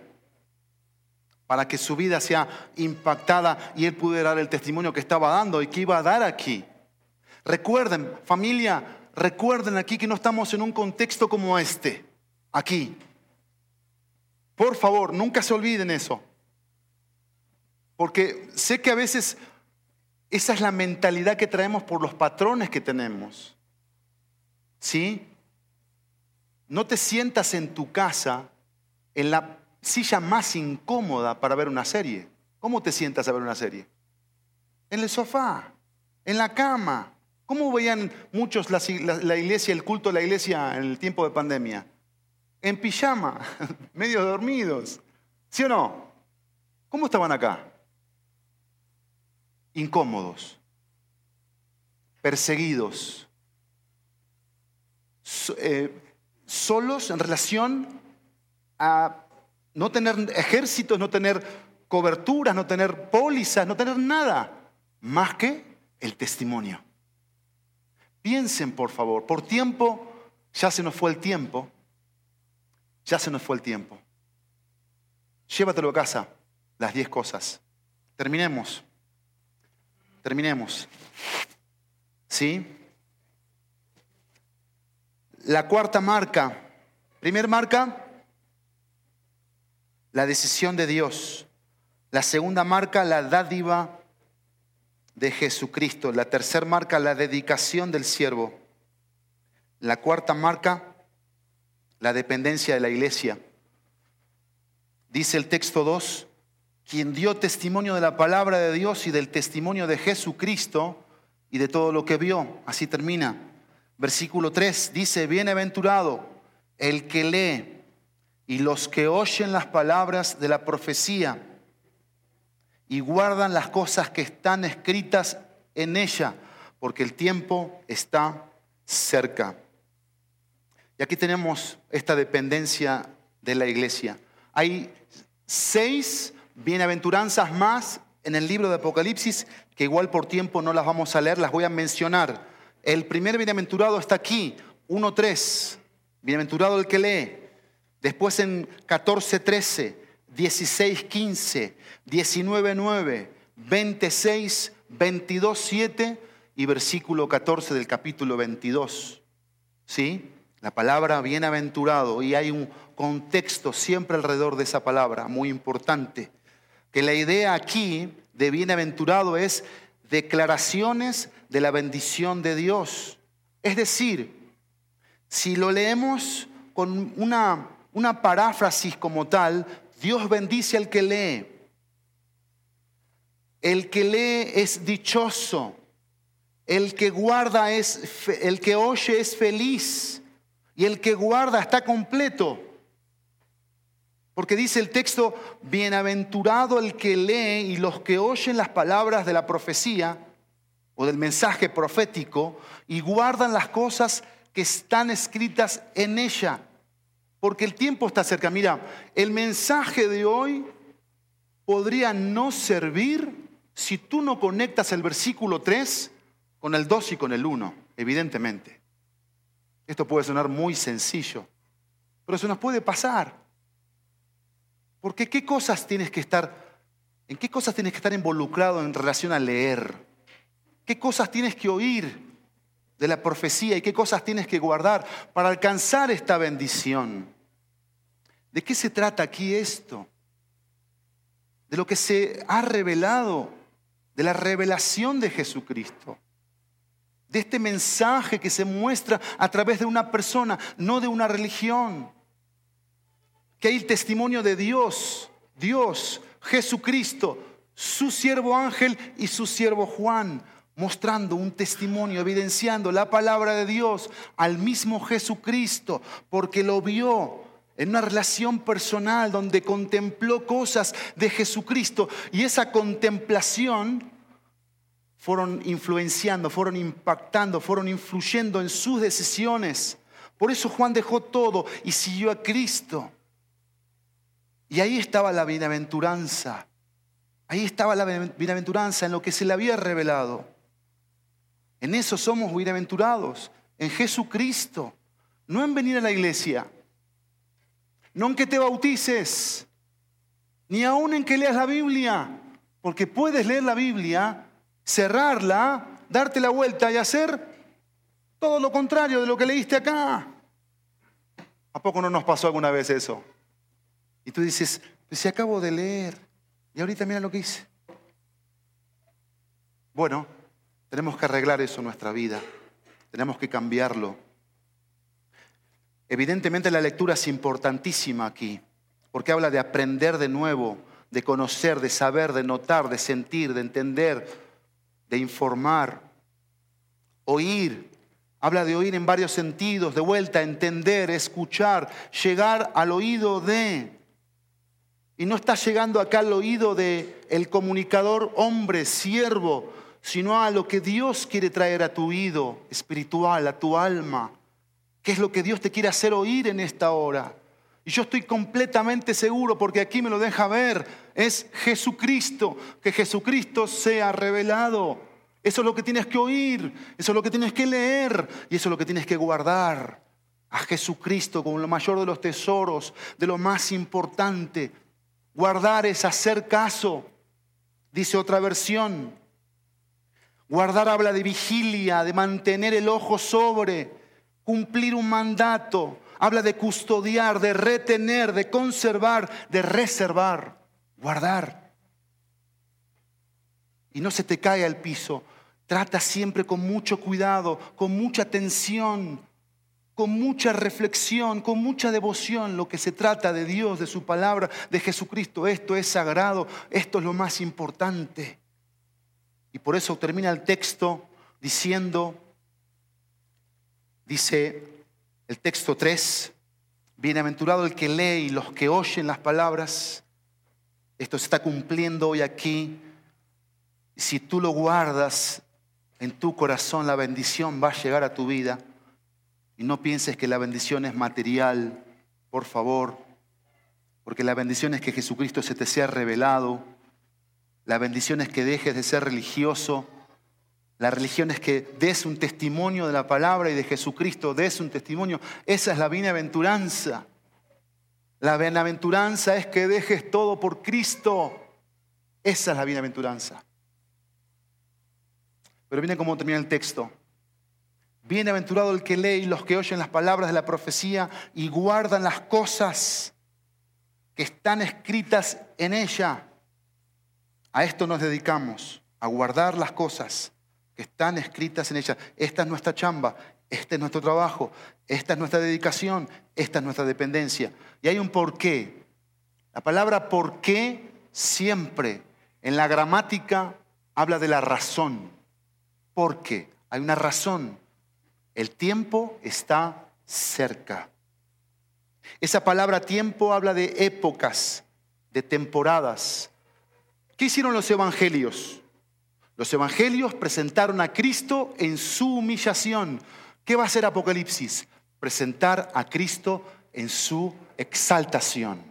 para que su vida sea impactada y él pudiera dar el testimonio que estaba dando y que iba a dar aquí. Recuerden, familia, recuerden aquí que no estamos en un contexto como este, aquí. Por favor, nunca se olviden eso. Porque sé que a veces esa es la mentalidad que traemos por los patrones que tenemos. ¿Sí? No te sientas en tu casa en la silla más incómoda para ver una serie. ¿Cómo te sientas a ver una serie? En el sofá, en la cama. ¿Cómo veían muchos la, la iglesia, el culto de la iglesia en el tiempo de pandemia? En pijama, medio dormidos. ¿Sí o no? ¿Cómo estaban acá? incómodos, perseguidos, eh, solos en relación a no tener ejércitos, no tener coberturas, no tener pólizas, no tener nada más que el testimonio. Piensen, por favor, por tiempo, ya se nos fue el tiempo, ya se nos fue el tiempo. Llévatelo a casa, las diez cosas. Terminemos. terminemos. ¿Sí? La cuarta marca. Primer marca, la decisión de Dios. La segunda marca, la dádiva de Jesucristo. La tercera marca, la dedicación del siervo. La cuarta marca, la dependencia de la iglesia. Dice el texto 2, quien dio testimonio de la palabra de Dios y del testimonio de Jesucristo y de todo lo que vio. Así termina. Versículo 3 dice, bienaventurado el que lee y los que oyen las palabras de la profecía y guardan las cosas que están escritas en ella, porque el tiempo está cerca. Y aquí tenemos esta dependencia de la iglesia. Hay seis bienaventuranzas más en el libro de Apocalipsis, que igual por tiempo no las vamos a leer, las voy a mencionar. El primer bienaventurado está aquí, 1.3, bienaventurado el que lee. Después en 14.13, 16.15, 19.9, 26, 22.7 y versículo 14 del capítulo 22. ¿Sí? La palabra bienaventurado y hay un contexto siempre alrededor de esa palabra, muy importante. Que la idea aquí de bienaventurado es declaraciones de la bendición de Dios. Es decir, si lo leemos con una, una paráfrasis como tal, Dios bendice al que lee. El que lee es dichoso. El que guarda es, el que oye es feliz. Y el que guarda está completo. Porque dice el texto, bienaventurado el que lee y los que oyen las palabras de la profecía o del mensaje profético y guardan las cosas que están escritas en ella. Porque el tiempo está cerca. Mira, el mensaje de hoy podría no servir si tú no conectas el versículo 3 con el 2 y con el 1, evidentemente. Esto puede sonar muy sencillo, pero eso nos puede pasar. Porque ¿qué cosas tienes que estar, en qué cosas tienes que estar involucrado en relación a leer? ¿Qué cosas tienes que oír de la profecía y qué cosas tienes que guardar para alcanzar esta bendición? ¿De qué se trata aquí esto? De lo que se ha revelado, de la revelación de Jesucristo de este mensaje que se muestra a través de una persona, no de una religión. Que hay el testimonio de Dios, Dios, Jesucristo, su siervo ángel y su siervo Juan, mostrando un testimonio, evidenciando la palabra de Dios al mismo Jesucristo, porque lo vio en una relación personal donde contempló cosas de Jesucristo. Y esa contemplación fueron influenciando, fueron impactando, fueron influyendo en sus decisiones. Por eso Juan dejó todo y siguió a Cristo. Y ahí estaba la bienaventuranza. Ahí estaba la bienaventuranza en lo que se le había revelado. En eso somos bienaventurados, en Jesucristo, no en venir a la iglesia, no en que te bautices, ni aún en que leas la Biblia, porque puedes leer la Biblia, cerrarla, darte la vuelta y hacer todo lo contrario de lo que leíste acá. ¿A poco no nos pasó alguna vez eso? Y tú dices, pues si acabo de leer, y ahorita mira lo que hice. Bueno, tenemos que arreglar eso en nuestra vida, tenemos que cambiarlo. Evidentemente la lectura es importantísima aquí, porque habla de aprender de nuevo, de conocer, de saber, de notar, de sentir, de entender, de informar, oír. Habla de oír en varios sentidos, de vuelta, entender, escuchar, llegar al oído de. Y no está llegando acá al oído de el comunicador hombre, siervo, sino a lo que Dios quiere traer a tu oído espiritual, a tu alma. ¿Qué es lo que Dios te quiere hacer oír en esta hora? Y yo estoy completamente seguro, porque aquí me lo deja ver, es Jesucristo, que Jesucristo sea revelado. Eso es lo que tienes que oír, eso es lo que tienes que leer y eso es lo que tienes que guardar. A Jesucristo como lo mayor de los tesoros, de lo más importante. Guardar es hacer caso, dice otra versión. Guardar habla de vigilia, de mantener el ojo sobre, cumplir un mandato. Habla de custodiar, de retener, de conservar, de reservar, guardar. Y no se te cae al piso. Trata siempre con mucho cuidado, con mucha atención, con mucha reflexión, con mucha devoción lo que se trata de Dios, de su palabra, de Jesucristo. Esto es sagrado, esto es lo más importante. Y por eso termina el texto diciendo, dice el texto 3, bienaventurado el que lee y los que oyen las palabras. Esto se está cumpliendo hoy aquí. Si tú lo guardas en tu corazón, la bendición va a llegar a tu vida. Y no pienses que la bendición es material, por favor, porque la bendición es que Jesucristo se te sea revelado, la bendición es que dejes de ser religioso, la religión es que des un testimonio de la palabra y de Jesucristo, des un testimonio. Esa es la bienaventuranza. La bienaventuranza es que dejes todo por Cristo. Esa es la bienaventuranza. Pero viene como termina el texto. Bienaventurado el que lee y los que oyen las palabras de la profecía y guardan las cosas que están escritas en ella. A esto nos dedicamos, a guardar las cosas están escritas en ella. Esta es nuestra chamba, este es nuestro trabajo, esta es nuestra dedicación, esta es nuestra dependencia. Y hay un porqué. La palabra porqué siempre en la gramática habla de la razón. ¿Por qué? Hay una razón. El tiempo está cerca. Esa palabra tiempo habla de épocas, de temporadas. ¿Qué hicieron los evangelios? Los evangelios presentaron a Cristo en su humillación. ¿Qué va a hacer Apocalipsis? Presentar a Cristo en su exaltación.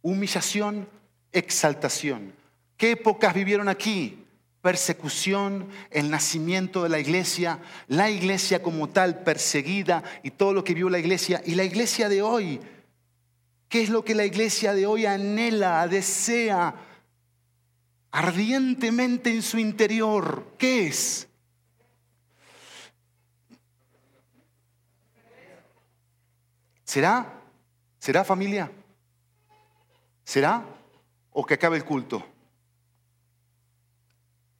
Humillación, exaltación. ¿Qué épocas vivieron aquí? persecución, el nacimiento de la iglesia, la iglesia como tal perseguida y todo lo que vio la iglesia. Y la iglesia de hoy, ¿qué es lo que la iglesia de hoy anhela, desea ardientemente en su interior? ¿Qué es? ¿Será? ¿Será familia? ¿Será? ¿O que acabe el culto?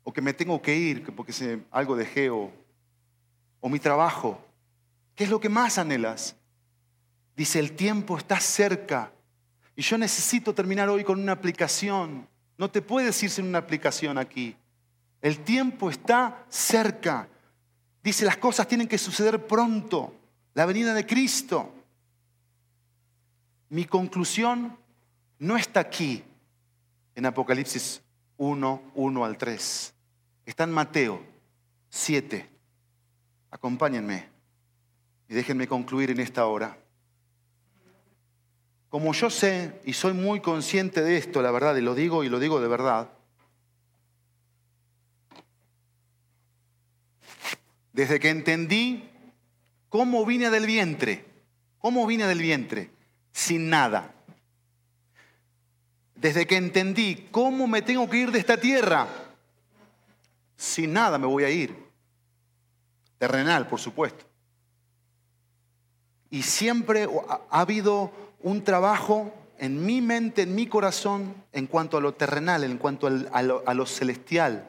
o que me tengo que ir porque algo dejé o mi trabajo. ¿Qué es lo que más anhelas? Dice, el tiempo está cerca y yo necesito terminar hoy con una aplicación. No te puedes ir sin una aplicación aquí. El tiempo está cerca. Dice, las cosas tienen que suceder pronto. La venida de Cristo. Mi conclusión no está aquí en Apocalipsis 1, 1 al 3. Está en Mateo 7. Acompáñenme y déjenme concluir en esta hora. Como yo sé y soy muy consciente de esto, la verdad, y lo digo y lo digo de verdad, desde que entendí cómo vine del vientre, cómo vine del vientre, sin nada, desde que entendí cómo me tengo que ir de esta tierra, sin nada me voy a ir. Terrenal, por supuesto. Y siempre ha habido un trabajo en mi mente, en mi corazón, en cuanto a lo terrenal, en cuanto a, lo, celestial.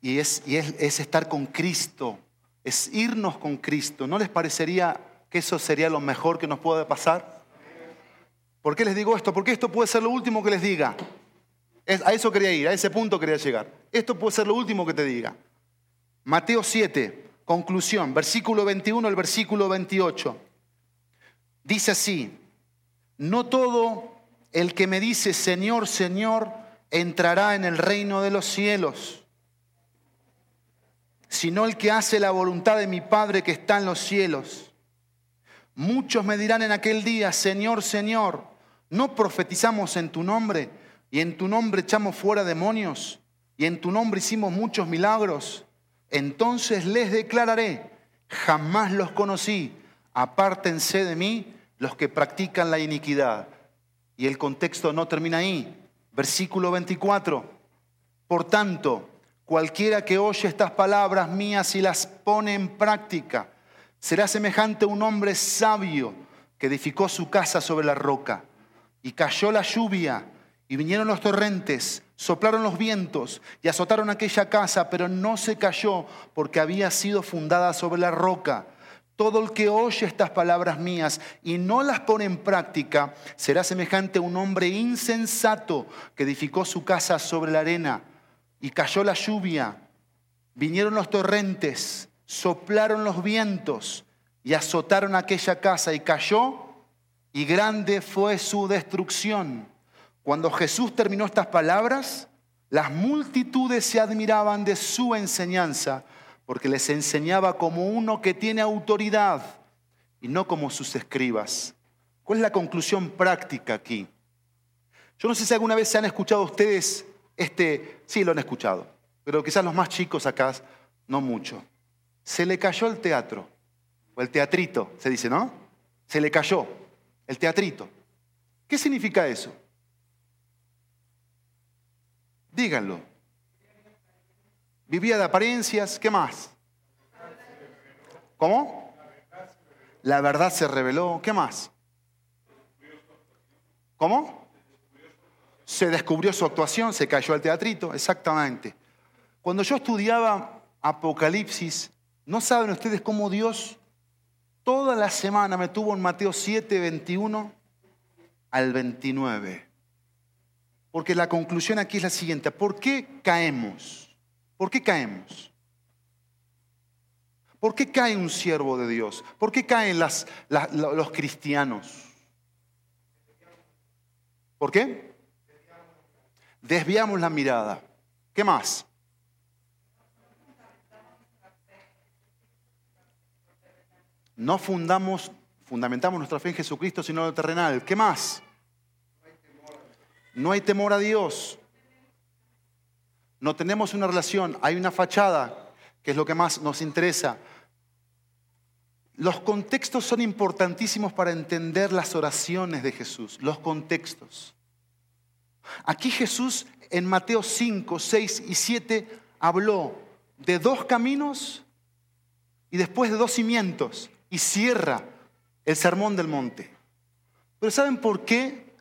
Y, es, y es estar con Cristo, es irnos con Cristo. ¿No les parecería que eso sería lo mejor que nos puede pasar? ¿Por qué les digo esto? Porque esto puede ser lo último que les diga. A eso quería ir, a ese punto quería llegar. Esto puede ser lo último que te diga. Mateo 7, conclusión, versículo 21 al versículo 28. Dice así, no todo el que me dice Señor, Señor, entrará en el reino de los cielos, sino el que hace la voluntad de mi Padre que está en los cielos. Muchos me dirán en aquel día, Señor, Señor, ¿no profetizamos en tu nombre y en tu nombre echamos fuera demonios y en tu nombre hicimos muchos milagros? Entonces les declararé, jamás los conocí, apártense de mí los que practican la iniquidad. Y el contexto no termina ahí. Versículo 24. Por tanto, cualquiera que oye estas palabras mías y las pone en práctica, será semejante a un hombre sabio que edificó su casa sobre la roca. Y cayó la lluvia, y vinieron los torrentes, soplaron los vientos y azotaron aquella casa, pero no se cayó porque había sido fundada sobre la roca. Todo el que oye estas palabras mías y no las pone en práctica será semejante a un hombre insensato que edificó su casa sobre la arena y cayó la lluvia, vinieron los torrentes, soplaron los vientos y azotaron aquella casa y cayó y grande fue su destrucción. Cuando Jesús terminó estas palabras, las multitudes se admiraban de su enseñanza porque les enseñaba como uno que tiene autoridad y no como sus escribas. ¿Cuál es la conclusión práctica aquí? Yo no sé si alguna vez se han escuchado ustedes este, sí lo han escuchado, pero quizás los más chicos acá no mucho. Se le cayó el teatro, o el teatrito, se dice, ¿no? Se le cayó el teatrito. ¿Qué significa eso? Díganlo. Vivía de apariencias, ¿qué más? ¿Cómo? La verdad se reveló, ¿qué más? ¿Cómo? Se descubrió su actuación, se cayó al teatrito, exactamente. Cuando yo estudiaba Apocalipsis, ¿no saben ustedes cómo Dios toda la semana me tuvo en Mateo 7, 21 al 29? Porque la conclusión aquí es la siguiente, ¿por qué caemos? ¿Por qué caemos? ¿Por qué cae un siervo de Dios? ¿Por qué caen los cristianos? ¿Por qué? Desviamos la mirada. ¿Qué más? No fundamos, fundamentamos nuestra fe en Jesucristo, sino en lo terrenal. ¿Qué más? No hay temor a Dios no tenemos una relación, hay una fachada, que es lo que más nos interesa. Los contextos son importantísimos para entender las oraciones de Jesús, los contextos. Aquí Jesús en Mateo 5, 6 y 7 habló de dos caminos y después de dos cimientos y cierra el sermón del monte. Pero ¿saben por qué?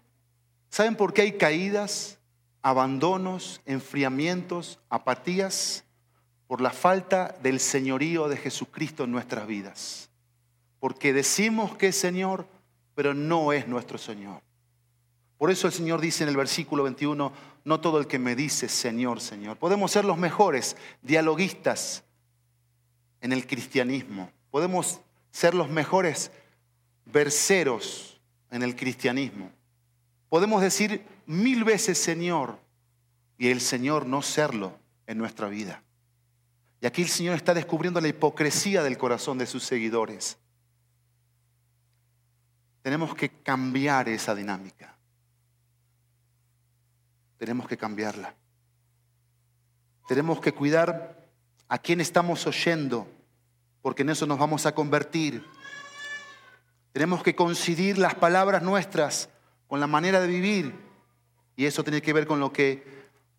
¿Saben por qué hay caídas? Abandonos, enfriamientos, apatías por la falta del señorío de Jesucristo en nuestras vidas. Porque decimos que es Señor, pero no es nuestro Señor. Por eso el Señor dice en el versículo 21, no todo el que me dice Señor, Señor. Podemos ser los mejores dialoguistas en el cristianismo. Podemos ser los mejores verseros en el cristianismo. Podemos decir mil veces Señor y el Señor no serlo en nuestra vida. Y aquí el Señor está descubriendo la hipocresía del corazón de sus seguidores. Tenemos que cambiar esa dinámica. Tenemos que cambiarla. Tenemos que cuidar a quién estamos oyendo, porque en eso nos vamos a convertir. Tenemos que coincidir las palabras nuestras con la manera de vivir. Y eso tiene que ver con lo que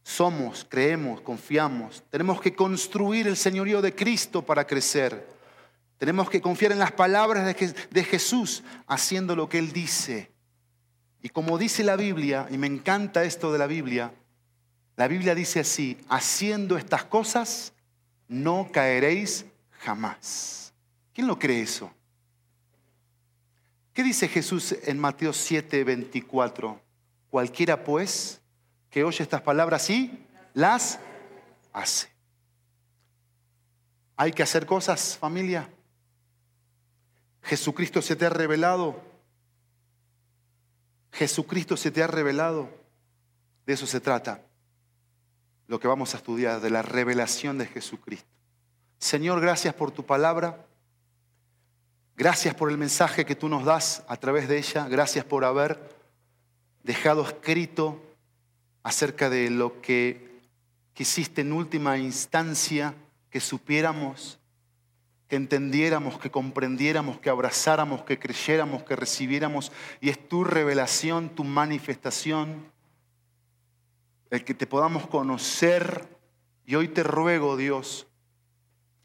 somos, creemos, confiamos. Tenemos que construir el señorío de Cristo para crecer. Tenemos que confiar en las palabras de Jesús haciendo lo que Él dice. Y como dice la Biblia, y me encanta esto de la Biblia, la Biblia dice así, haciendo estas cosas no caeréis jamás. ¿Quién lo cree eso? ¿Qué dice Jesús en Mateo 7, 24? Cualquiera pues que oye estas palabras y las hace. Hay que hacer cosas, familia. Jesucristo se te ha revelado. Jesucristo se te ha revelado. De eso se trata. Lo que vamos a estudiar, de la revelación de Jesucristo. Señor, gracias por tu palabra. Gracias por el mensaje que tú nos das a través de ella. Gracias por haber dejado escrito acerca de lo que quisiste en última instancia que supiéramos, que entendiéramos, que comprendiéramos, que abrazáramos, que creyéramos, que recibiéramos. Y es tu revelación, tu manifestación. el que te podamos conocer. Y hoy te ruego, Dios,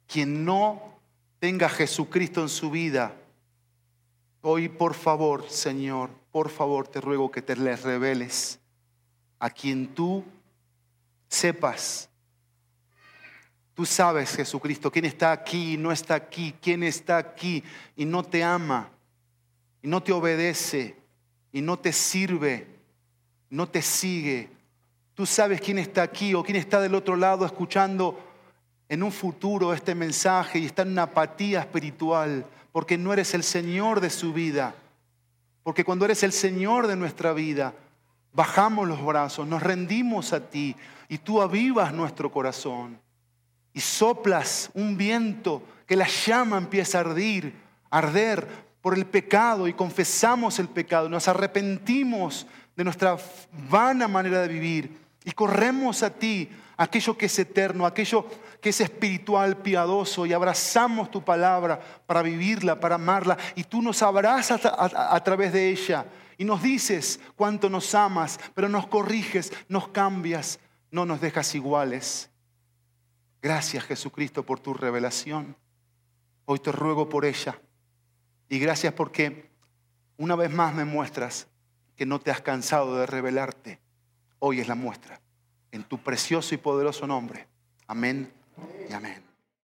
quien no tenga a Jesucristo en su vida, hoy por favor, Señor, por favor te ruego que te les reveles a quien tú sepas. Tú sabes, Jesucristo, quién está aquí y no está aquí, quién está aquí y no te ama, y no te obedece, y no te sirve, no te sigue. Tú sabes quién está aquí o quién está del otro lado escuchando en un futuro este mensaje y está en una apatía espiritual porque no eres el Señor de su vida. Porque cuando eres el Señor de nuestra vida, bajamos los brazos, nos rendimos a ti y tú avivas nuestro corazón. Y soplas un viento que la llama empieza a ardir, arder por el pecado y confesamos el pecado, nos arrepentimos de nuestra vana manera de vivir y corremos a ti, aquello que es eterno, aquello que es espiritual, piadoso, y abrazamos tu palabra para vivirla, para amarla, y tú nos abrazas a, a través de ella y nos dices cuánto nos amas, pero nos corriges, nos cambias, no nos dejas iguales. Gracias Jesucristo por tu revelación. Hoy te ruego por ella. Y gracias porque una vez más me muestras que no te has cansado de revelarte. Hoy es la muestra. En tu precioso y poderoso nombre. Amén y amén.